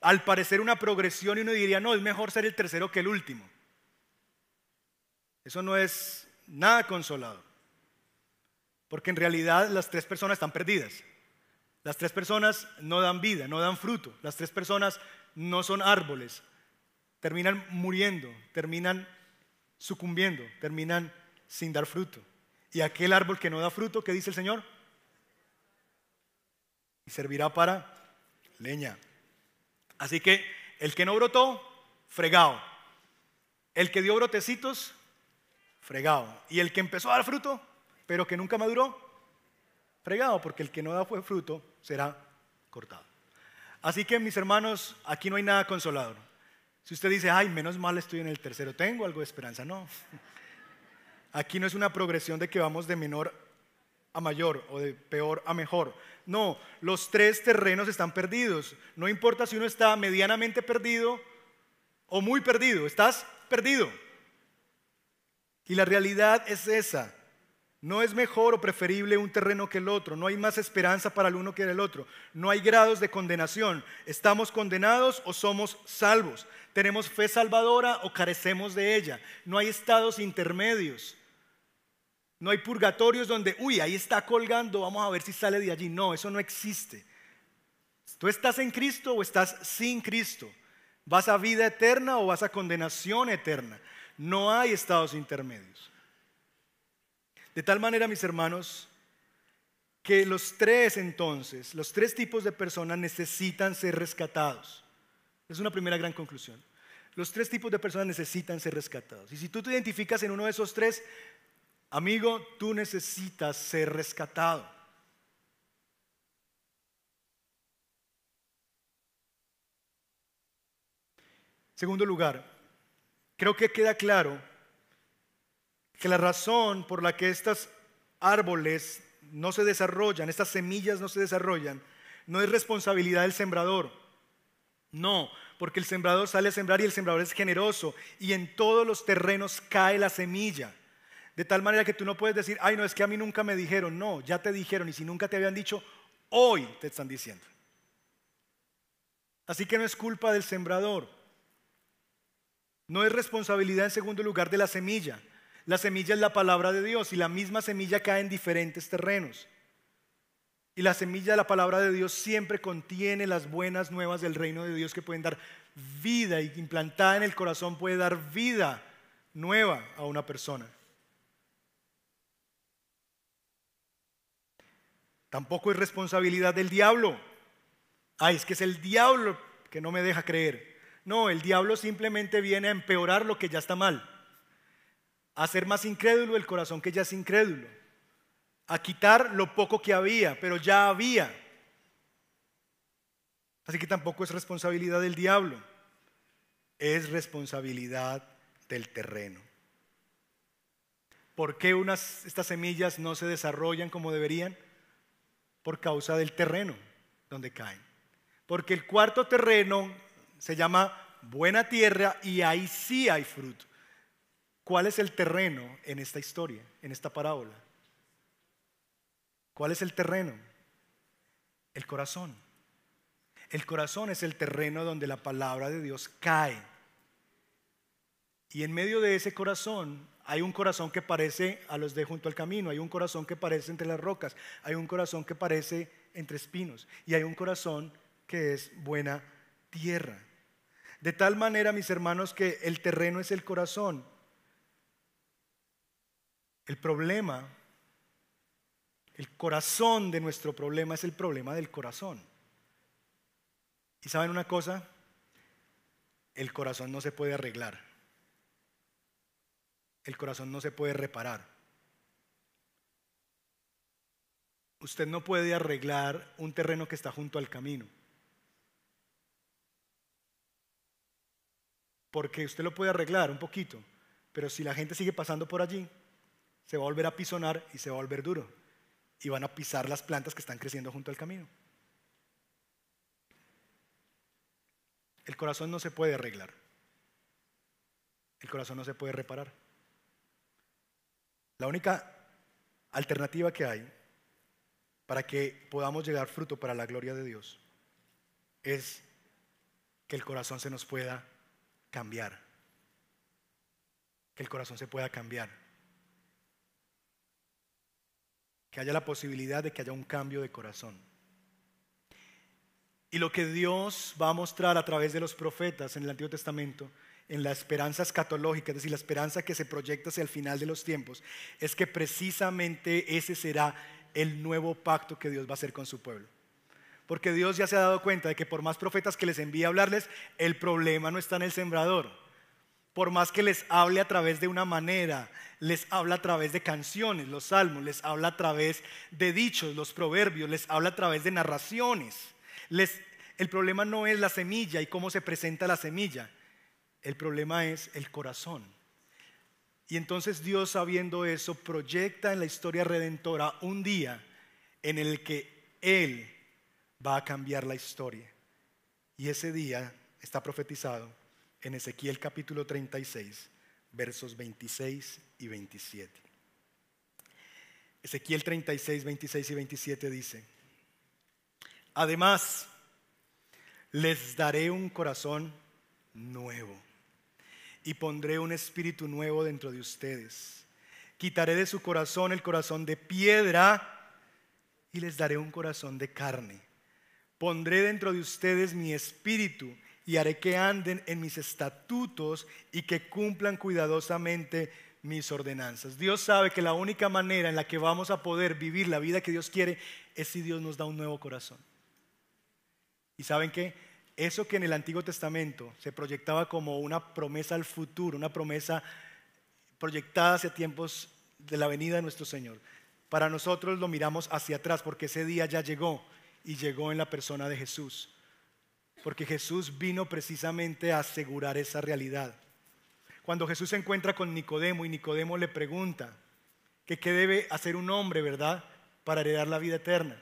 al parecer una progresión y uno diría, no, es mejor ser el tercero que el último. Eso no es nada consolador. Porque en realidad las tres personas están perdidas. Las tres personas no dan vida, no dan fruto. Las tres personas no son árboles. Terminan muriendo, terminan sucumbiendo, terminan sin dar fruto. Y aquel árbol que no da fruto, ¿qué dice el Señor? Y servirá para leña. Así que el que no brotó, fregado. El que dio brotecitos, fregado. Y el que empezó a dar fruto, pero que nunca maduró, fregado, porque el que no da fruto será cortado. Así que mis hermanos, aquí no hay nada consolador. Si usted dice, ay, menos mal estoy en el tercero, tengo algo de esperanza, no. Aquí no es una progresión de que vamos de menor a mayor o de peor a mejor. No, los tres terrenos están perdidos. No importa si uno está medianamente perdido o muy perdido, estás perdido. Y la realidad es esa. No es mejor o preferible un terreno que el otro. No hay más esperanza para el uno que el otro. No hay grados de condenación. ¿Estamos condenados o somos salvos? ¿Tenemos fe salvadora o carecemos de ella? No hay estados intermedios. No hay purgatorios donde, uy, ahí está colgando, vamos a ver si sale de allí. No, eso no existe. Tú estás en Cristo o estás sin Cristo. ¿Vas a vida eterna o vas a condenación eterna? No hay estados intermedios. De tal manera, mis hermanos, que los tres entonces, los tres tipos de personas necesitan ser rescatados. Es una primera gran conclusión. Los tres tipos de personas necesitan ser rescatados. Y si tú te identificas en uno de esos tres, amigo, tú necesitas ser rescatado. Segundo lugar, creo que queda claro que la razón por la que estos árboles no se desarrollan, estas semillas no se desarrollan, no es responsabilidad del sembrador. No, porque el sembrador sale a sembrar y el sembrador es generoso y en todos los terrenos cae la semilla. De tal manera que tú no puedes decir, ay, no, es que a mí nunca me dijeron. No, ya te dijeron y si nunca te habían dicho, hoy te están diciendo. Así que no es culpa del sembrador. No es responsabilidad en segundo lugar de la semilla. La semilla es la palabra de Dios y la misma semilla cae en diferentes terrenos. Y la semilla de la palabra de Dios siempre contiene las buenas nuevas del reino de Dios que pueden dar vida y implantada en el corazón puede dar vida nueva a una persona. Tampoco es responsabilidad del diablo. Ay, es que es el diablo que no me deja creer. No, el diablo simplemente viene a empeorar lo que ya está mal a hacer más incrédulo el corazón que ya es incrédulo, a quitar lo poco que había, pero ya había. Así que tampoco es responsabilidad del diablo, es responsabilidad del terreno. ¿Por qué unas, estas semillas no se desarrollan como deberían? Por causa del terreno donde caen. Porque el cuarto terreno se llama buena tierra y ahí sí hay fruto. ¿Cuál es el terreno en esta historia, en esta parábola? ¿Cuál es el terreno? El corazón. El corazón es el terreno donde la palabra de Dios cae. Y en medio de ese corazón hay un corazón que parece a los de junto al camino, hay un corazón que parece entre las rocas, hay un corazón que parece entre espinos y hay un corazón que es buena tierra. De tal manera, mis hermanos, que el terreno es el corazón El problema, el corazón de nuestro problema es el problema del corazón. ¿Y saben una cosa? El corazón no se puede arreglar. El corazón no se puede reparar. Usted no puede arreglar un terreno que está junto al camino. Porque usted lo puede arreglar un poquito, pero si la gente sigue pasando por allí, se va a volver a pisonar y se va a volver duro. Y van a pisar las plantas que están creciendo junto al camino. El corazón no se puede arreglar. El corazón no se puede reparar. La única alternativa que hay para que podamos llegar fruto para la gloria de Dios es que el corazón se nos pueda cambiar. Que el corazón se pueda cambiar. Que haya la posibilidad de que haya un cambio de corazón. Y lo que Dios va a mostrar a través de los profetas en el Antiguo Testamento, en la esperanza escatológica, es decir, la esperanza que se proyecta hacia el final de los tiempos, es que precisamente ese será el nuevo pacto que Dios va a hacer con su pueblo. Porque Dios ya se ha dado cuenta de que por más profetas que les envíe a hablarles, el problema no está en el sembrador. Por más que les hable a través de una manera, les habla a través de canciones, los salmos, les habla a través de dichos, los proverbios, les habla a través de narraciones. el problema no es la semilla y cómo se presenta la semilla. El problema es el corazón. Y entonces Dios, sabiendo eso, proyecta en la historia redentora un día en el que Él va a cambiar la historia. Y ese día está profetizado en Ezequiel capítulo 36, versos 26 y 27. Ezequiel 36, 26 y 27 dice, además, les daré un corazón nuevo y pondré un espíritu nuevo dentro de ustedes. Quitaré de su corazón el corazón de piedra y les daré un corazón de carne Pondré dentro de ustedes mi espíritu y haré que anden en mis estatutos y que cumplan cuidadosamente mis ordenanzas. Dios sabe que la única manera en la que vamos a poder vivir la vida que Dios quiere es si Dios nos da un nuevo corazón. Y saben que eso que en el Antiguo Testamento se proyectaba como una promesa al futuro, una promesa proyectada hacia tiempos de la venida de nuestro Señor, para nosotros lo miramos hacia atrás porque ese día ya llegó y llegó en la persona de Jesús. Porque Jesús vino precisamente a asegurar esa realidad. Cuando Jesús se encuentra con Nicodemo y Nicodemo le pregunta qué debe hacer un hombre, ¿verdad? Para heredar la vida eterna.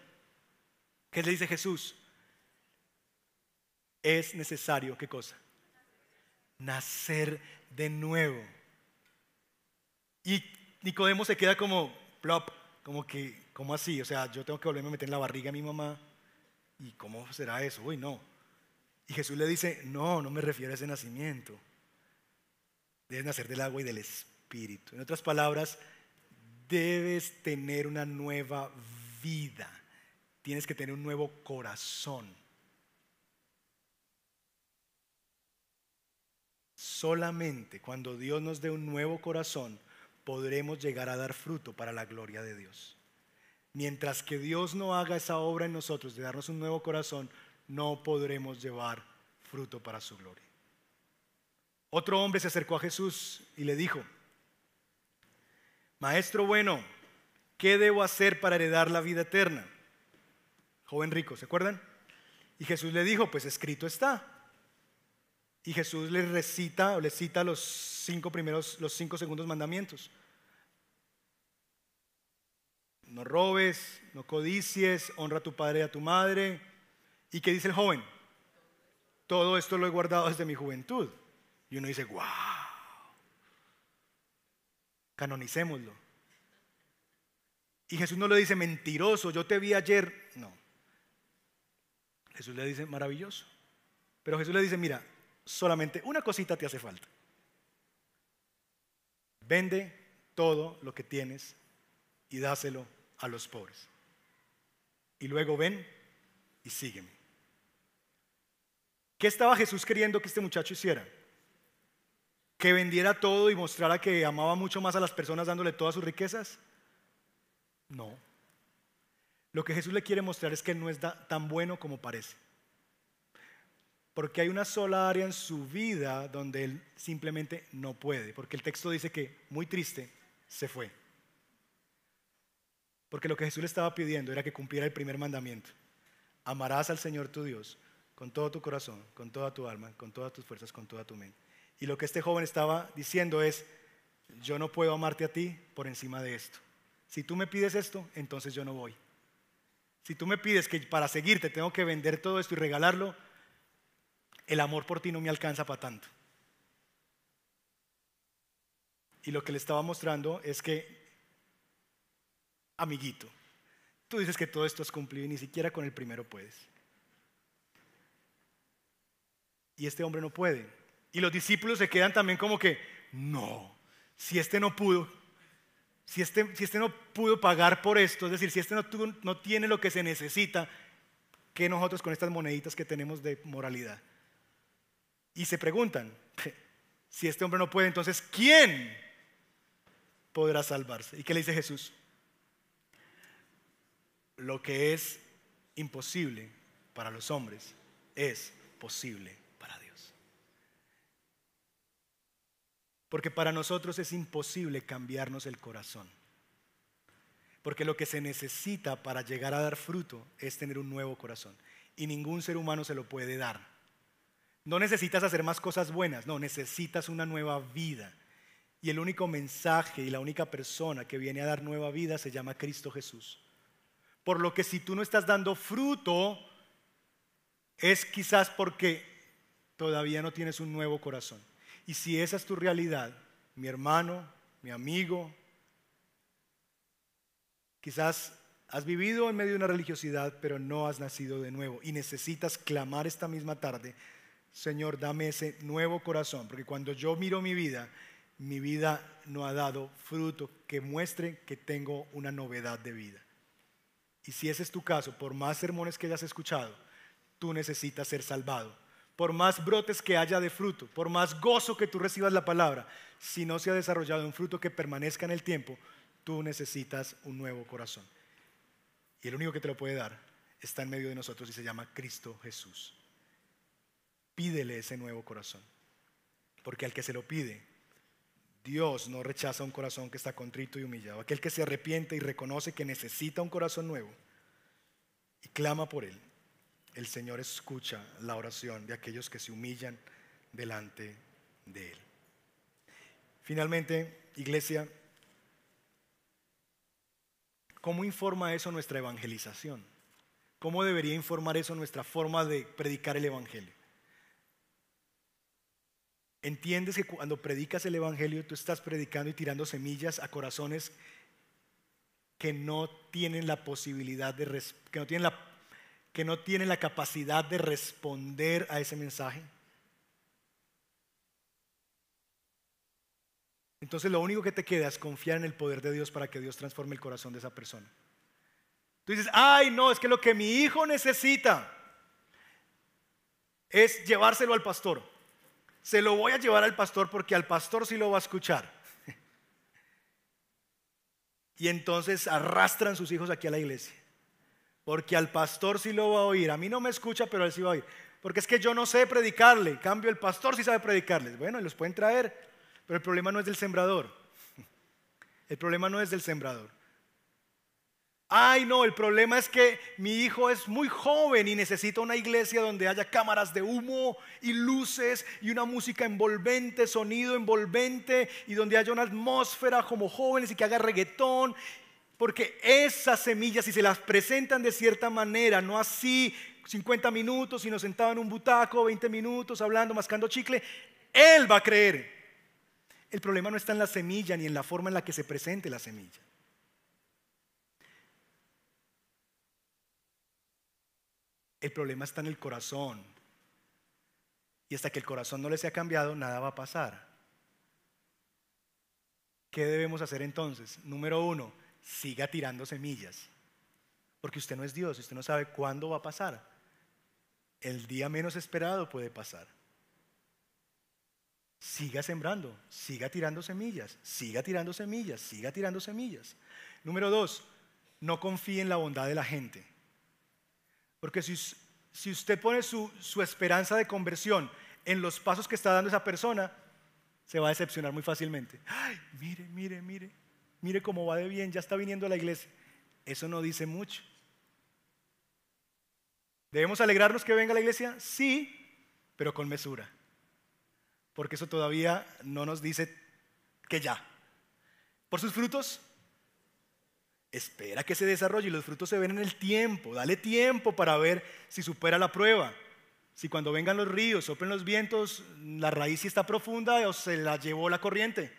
¿Qué le dice Jesús? Es necesario, ¿qué cosa? Nacer de nuevo. Y Nicodemo se queda como plop, como que, como así? O sea, yo tengo que volverme a meter en la barriga a mi mamá ¿Y cómo será eso? Uy, no. Y Jesús le dice, no, no me refiero a ese nacimiento. Debes nacer del agua y del espíritu. En otras palabras, debes tener una nueva vida. Tienes que tener un nuevo corazón. Solamente cuando Dios nos dé un nuevo corazón podremos llegar a dar fruto para la gloria de Dios. Mientras que Dios no haga esa obra en nosotros de darnos un nuevo corazón, no podremos llevar fruto para su gloria. Otro hombre se acercó a Jesús y le dijo, Maestro bueno, ¿qué debo hacer para heredar la vida eterna? Joven rico, ¿se acuerdan? Y Jesús le dijo, pues escrito está. Y Jesús le recita o le cita los cinco primeros, los cinco segundos mandamientos no robes, no codicies, honra a tu padre y a tu madre. ¿Y qué dice el joven? Todo esto lo he guardado desde mi juventud. Y uno dice, wow, canonicémoslo. Y Jesús no le dice, mentiroso, yo te vi ayer. No. Jesús le dice, maravilloso. Pero Jesús le dice, mira, solamente una cosita te hace falta. Vende todo lo que tienes y dáselo a los pobres. Y luego ven y sígueme. ¿Qué estaba Jesús queriendo que este muchacho hiciera? que vendiera todo y mostrara que amaba mucho más a las personas dándole todas sus riquezas? No. Lo que Jesús le quiere mostrar es que no es tan bueno como parece. Porque hay una sola área en su vida donde Él simplemente no puede. Porque el texto dice que, muy triste, se fue. Porque lo que Jesús le estaba pidiendo era que cumpliera el primer mandamiento. Amarás al Señor tu Dios con todo tu corazón, con toda tu alma, con todas tus fuerzas, con toda tu mente. Y lo que este joven estaba diciendo es, yo no puedo amarte a ti por encima de esto. Si tú me pides esto, entonces yo no voy. Si tú me pides que para seguirte tengo que vender todo esto y regalarlo, el amor por ti no me alcanza para tanto. Y lo que le estaba mostrando es que, amiguito, tú dices que todo esto es cumplido y ni siquiera con el primero puedes. Y este hombre no puede. Y los discípulos se quedan también como que, no, si este no pudo, si este, si este no pudo pagar por esto, es decir, si este no, no tiene lo que se necesita, ¿qué nosotros con estas moneditas que tenemos de moralidad? Y se preguntan, si este hombre no puede, entonces ¿quién podrá salvarse? ¿Y qué le dice Jesús? Lo que es imposible para los hombres es posible Porque para nosotros es imposible cambiarnos el corazón. Porque lo que se necesita para llegar a dar fruto es tener un nuevo corazón. Y ningún ser humano se lo puede dar. No necesitas hacer más cosas buenas, no, necesitas una nueva vida. Y el único mensaje y la única persona que viene a dar nueva vida se llama Cristo Jesús. Por lo que si tú no estás dando fruto, es quizás porque todavía no tienes un nuevo corazón. Y si esa es tu realidad, mi hermano, mi amigo, quizás has vivido en medio de una religiosidad, pero no has nacido de nuevo y necesitas clamar esta misma tarde, Señor, dame ese nuevo corazón, porque cuando yo miro mi vida, mi vida no ha dado fruto que muestre que tengo una novedad de vida. Y si ese es tu caso, por más sermones que hayas escuchado, tú necesitas ser salvado por más brotes que haya de fruto, por más gozo que tú recibas la palabra, si no se ha desarrollado un fruto que permanezca en el tiempo, tú necesitas un nuevo corazón. Y el único que te lo puede dar está en medio de nosotros y se llama Cristo Jesús. Pídele ese nuevo corazón, porque al que se lo pide, Dios no rechaza un corazón que está contrito y humillado. Aquel que se arrepiente y reconoce que necesita un corazón nuevo y clama por él, el Señor escucha la oración de aquellos que se humillan delante de Él. Finalmente, iglesia, ¿cómo informa eso nuestra evangelización? ¿Cómo debería informar eso nuestra forma de predicar el Evangelio? ¿Entiendes que cuando predicas el Evangelio tú estás predicando y tirando semillas a corazones que no tienen la posibilidad de, que no tienen la que no tienen la capacidad de responder a ese mensaje? Entonces lo único que te queda es confiar en el poder de Dios para que Dios transforme el corazón de esa persona. Tú dices, ay no, es que lo que mi hijo necesita es llevárselo al pastor. Se lo voy a llevar al pastor porque al pastor sí lo va a escuchar. Y entonces arrastran sus hijos aquí a la iglesia. Porque al pastor sí lo va a oír. A mí no me escucha, pero él sí va a oír. Porque es que yo no sé predicarle. Cambio, el pastor sí sabe predicarles. Bueno, los pueden traer. Pero el problema no es del sembrador. El problema no es del sembrador. Ay, no, el problema es que mi hijo es muy joven y necesita una iglesia donde haya cámaras de humo y luces y una música envolvente, sonido envolvente y donde haya una atmósfera como jóvenes y que haga reggaetón porque esas semillas, si se las presentan de cierta manera, no así 50 minutos, sino sentado en un butaco, 20 minutos, hablando, mascando chicle, él va a creer. El problema no está en la semilla ni en la forma en la que se presente la semilla. El problema está en el corazón. Y hasta que el corazón no le sea cambiado, nada va a pasar. ¿Qué debemos hacer entonces? Número uno, siga tirando semillas. Porque usted no es Dios, usted no sabe cuándo va a pasar. El día menos esperado puede pasar. siga sembrando, siga tirando semillas, siga tirando semillas, siga tirando semillas. Número dos, no confíe en la bondad de la gente. Porque si, si usted pone su, su esperanza de conversión en los pasos que está dando esa persona, se va a decepcionar muy fácilmente. Ay, mire, mire, mire, mire cómo va de bien, ya está viniendo a la iglesia. Eso no dice mucho. ¿Debemos alegrarnos que venga a la iglesia? Sí, pero con mesura. Porque eso todavía no nos dice que ya. Por sus frutos, espera que se desarrolle y los frutos se ven en el tiempo. Dale tiempo para ver si supera la prueba. Si cuando vengan los ríos, soplen los vientos, la raíz está profunda o se la llevó la corriente.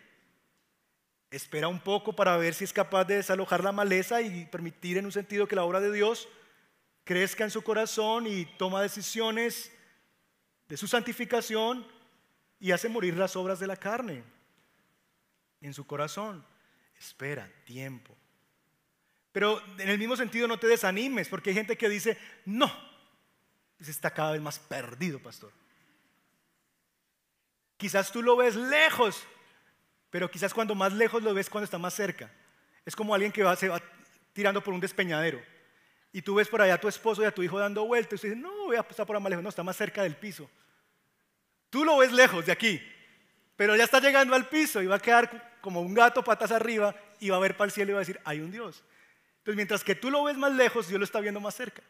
Espera un poco para ver si es capaz de desalojar la maleza y permitir en un sentido que la obra de Dios crezca en su corazón y toma decisiones de su santificación y hace morir las obras de la carne en su corazón. Espera, tiempo. Pero en el mismo sentido no te desanimes, porque hay gente que dice, no, está cada vez más perdido, pastor. Quizás tú lo ves lejos, pero quizás cuando más lejos lo ves cuando está más cerca. Es como alguien que va, se va tirando por un despeñadero. Y tú ves por allá a tu esposo y a tu hijo dando vueltas. Y dices, no, voy a pasar por ahí más lejos. No, está más cerca del piso. Tú lo ves lejos de aquí, pero ya está llegando al piso y va a quedar como un gato patas arriba y va a ver para el cielo y va a decir, hay un Dios. Entonces, mientras que tú lo ves más lejos, Dios lo está viendo más cerca.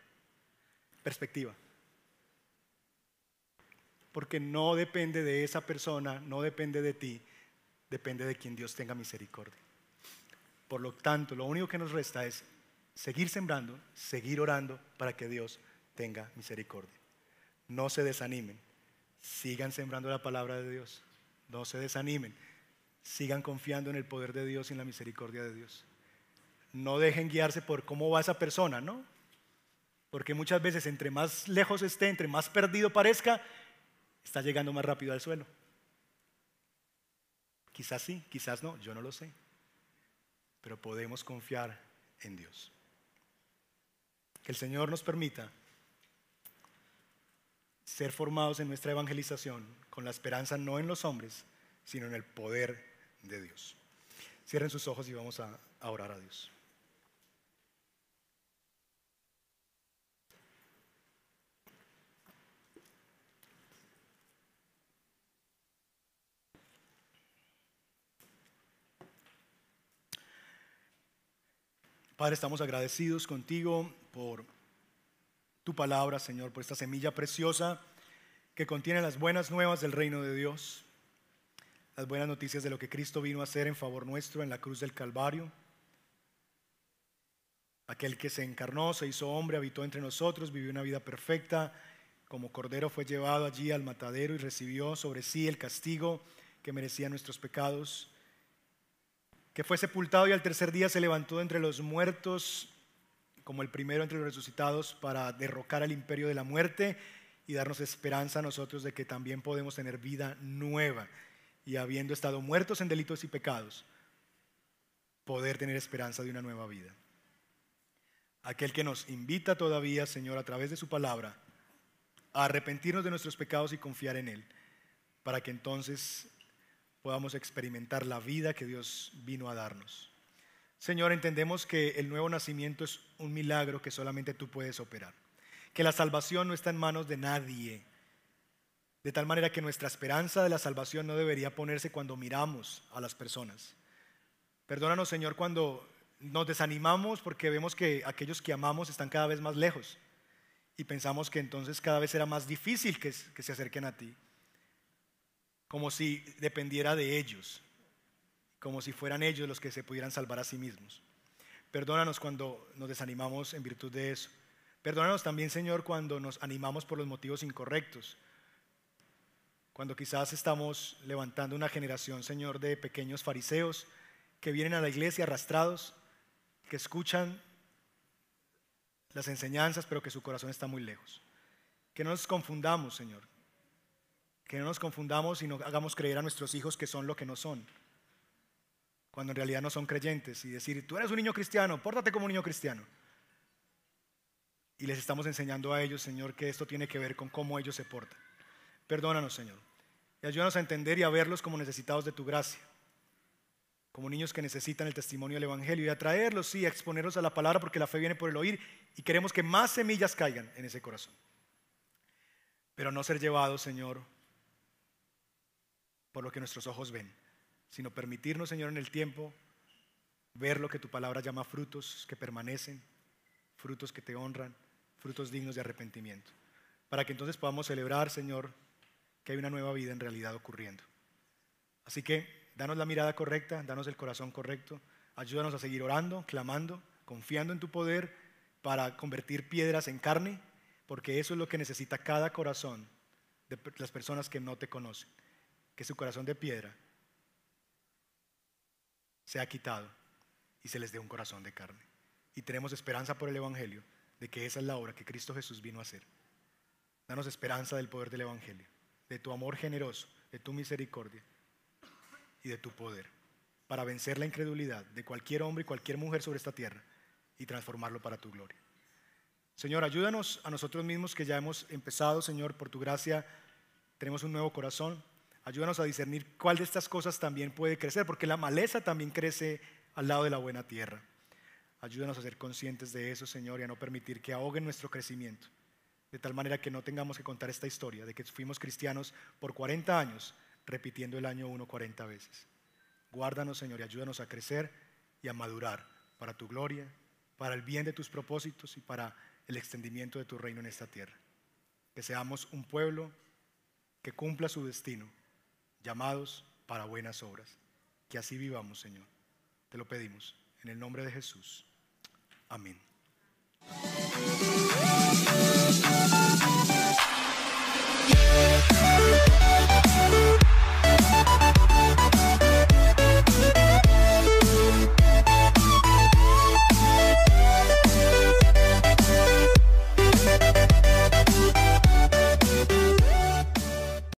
Perspectiva porque no depende de esa persona, no depende de ti, depende de quien Dios tenga misericordia. Por lo tanto, lo único que nos resta es seguir sembrando, seguir orando para que Dios tenga misericordia. No se desanimen, sigan sembrando la palabra de Dios, no se desanimen, sigan confiando en el poder de Dios y en la misericordia de Dios. No dejen guiarse por cómo va esa persona, ¿no? Porque muchas veces entre más lejos esté, entre más perdido parezca, está llegando más rápido al suelo. Quizás sí, quizás no, yo no lo sé. Pero podemos confiar en Dios. Que el Señor nos permita ser formados en nuestra evangelización con la esperanza no en los hombres, sino en el poder de Dios. Cierren sus ojos y vamos a, orar a Dios. Padre, estamos agradecidos contigo por tu palabra, Señor, por esta semilla preciosa que contiene las buenas nuevas del reino de Dios, las buenas noticias de lo que Cristo vino a hacer en favor nuestro en la cruz del Calvario. Aquel que se encarnó, se hizo hombre, habitó entre nosotros, vivió una vida perfecta, como cordero fue llevado allí al matadero y recibió sobre sí el castigo que merecía nuestros pecados que fue sepultado y al tercer día se levantó entre los muertos como el primero entre los resucitados para derrocar al imperio de la muerte y darnos esperanza a nosotros de que también podemos tener vida nueva y habiendo estado muertos en delitos y pecados, poder tener esperanza de una nueva vida. Aquel que nos invita todavía, Señor, a través de su palabra, a arrepentirnos de nuestros pecados y confiar en Él, para que entonces podamos experimentar la vida que Dios vino a darnos. Señor, entendemos que el nuevo nacimiento es un milagro que solamente tú puedes operar, que la salvación no está en manos de nadie, de tal manera que nuestra esperanza de la salvación no debería ponerse cuando miramos a las personas. Perdónanos, Señor, cuando nos desanimamos porque vemos que aquellos que amamos están cada vez más lejos y pensamos que entonces cada vez será más difícil que, que se acerquen a ti como si dependiera de ellos, como si fueran ellos los que se pudieran salvar a sí mismos. Perdónanos cuando nos desanimamos en virtud de eso. Perdónanos también, Señor, cuando nos animamos por los motivos incorrectos. Cuando quizás estamos levantando una generación, Señor, de pequeños fariseos que vienen a la iglesia arrastrados, que escuchan las enseñanzas, pero que su corazón está muy lejos. Que no nos confundamos, Señor, que no nos confundamos y no hagamos creer a nuestros hijos que son lo que no son, cuando en realidad no son creyentes. Y decir, tú eres un niño cristiano, pórtate como un niño cristiano. Y les estamos enseñando a ellos, Señor, que esto tiene que ver con cómo ellos se portan. Perdónanos, Señor. Y ayúdanos a entender y a verlos como necesitados de tu gracia. Como niños que necesitan el testimonio del Evangelio y a traerlos, sí, a exponerlos a la palabra porque la fe viene por el oír y queremos que más semillas caigan en ese corazón. Pero no ser llevados, Señor, por lo que nuestros ojos ven, sino permitirnos, Señor, en el tiempo ver lo que tu palabra llama frutos que permanecen, frutos que te honran, frutos dignos de arrepentimiento, para que entonces podamos celebrar, Señor, que hay una nueva vida en realidad ocurriendo. Así que danos la mirada correcta, danos el corazón correcto, ayúdanos a seguir orando, clamando, confiando en tu poder para convertir piedras en carne, porque eso es lo que necesita cada corazón de las personas que no te conocen, que su corazón de piedra sea quitado y se les dé un corazón de carne. Y tenemos esperanza por el Evangelio de que esa es la obra que Cristo Jesús vino a hacer. Danos esperanza del poder del Evangelio, de tu amor generoso, de tu misericordia y de tu poder, para vencer la incredulidad de cualquier hombre y cualquier mujer sobre esta tierra y transformarlo para tu gloria. Señor, ayúdanos a nosotros mismos que ya hemos empezado, Señor, por tu gracia, tenemos un nuevo corazón. Ayúdanos a discernir cuál de estas cosas también puede crecer, porque la maleza también crece al lado de la buena tierra. Ayúdanos a ser conscientes de eso, Señor, y a no permitir que ahoguen nuestro crecimiento, de tal manera que no tengamos que contar esta historia de que fuimos cristianos por 40 años, repitiendo el año 1 40 veces. Guárdanos, Señor, y ayúdanos a crecer y a madurar para tu gloria, para el bien de tus propósitos y para el extendimiento de tu reino en esta tierra. Que seamos un pueblo que cumpla su destino, llamados para buenas obras. Que así vivamos, Señor. Te lo pedimos en el nombre de Jesús. Amén.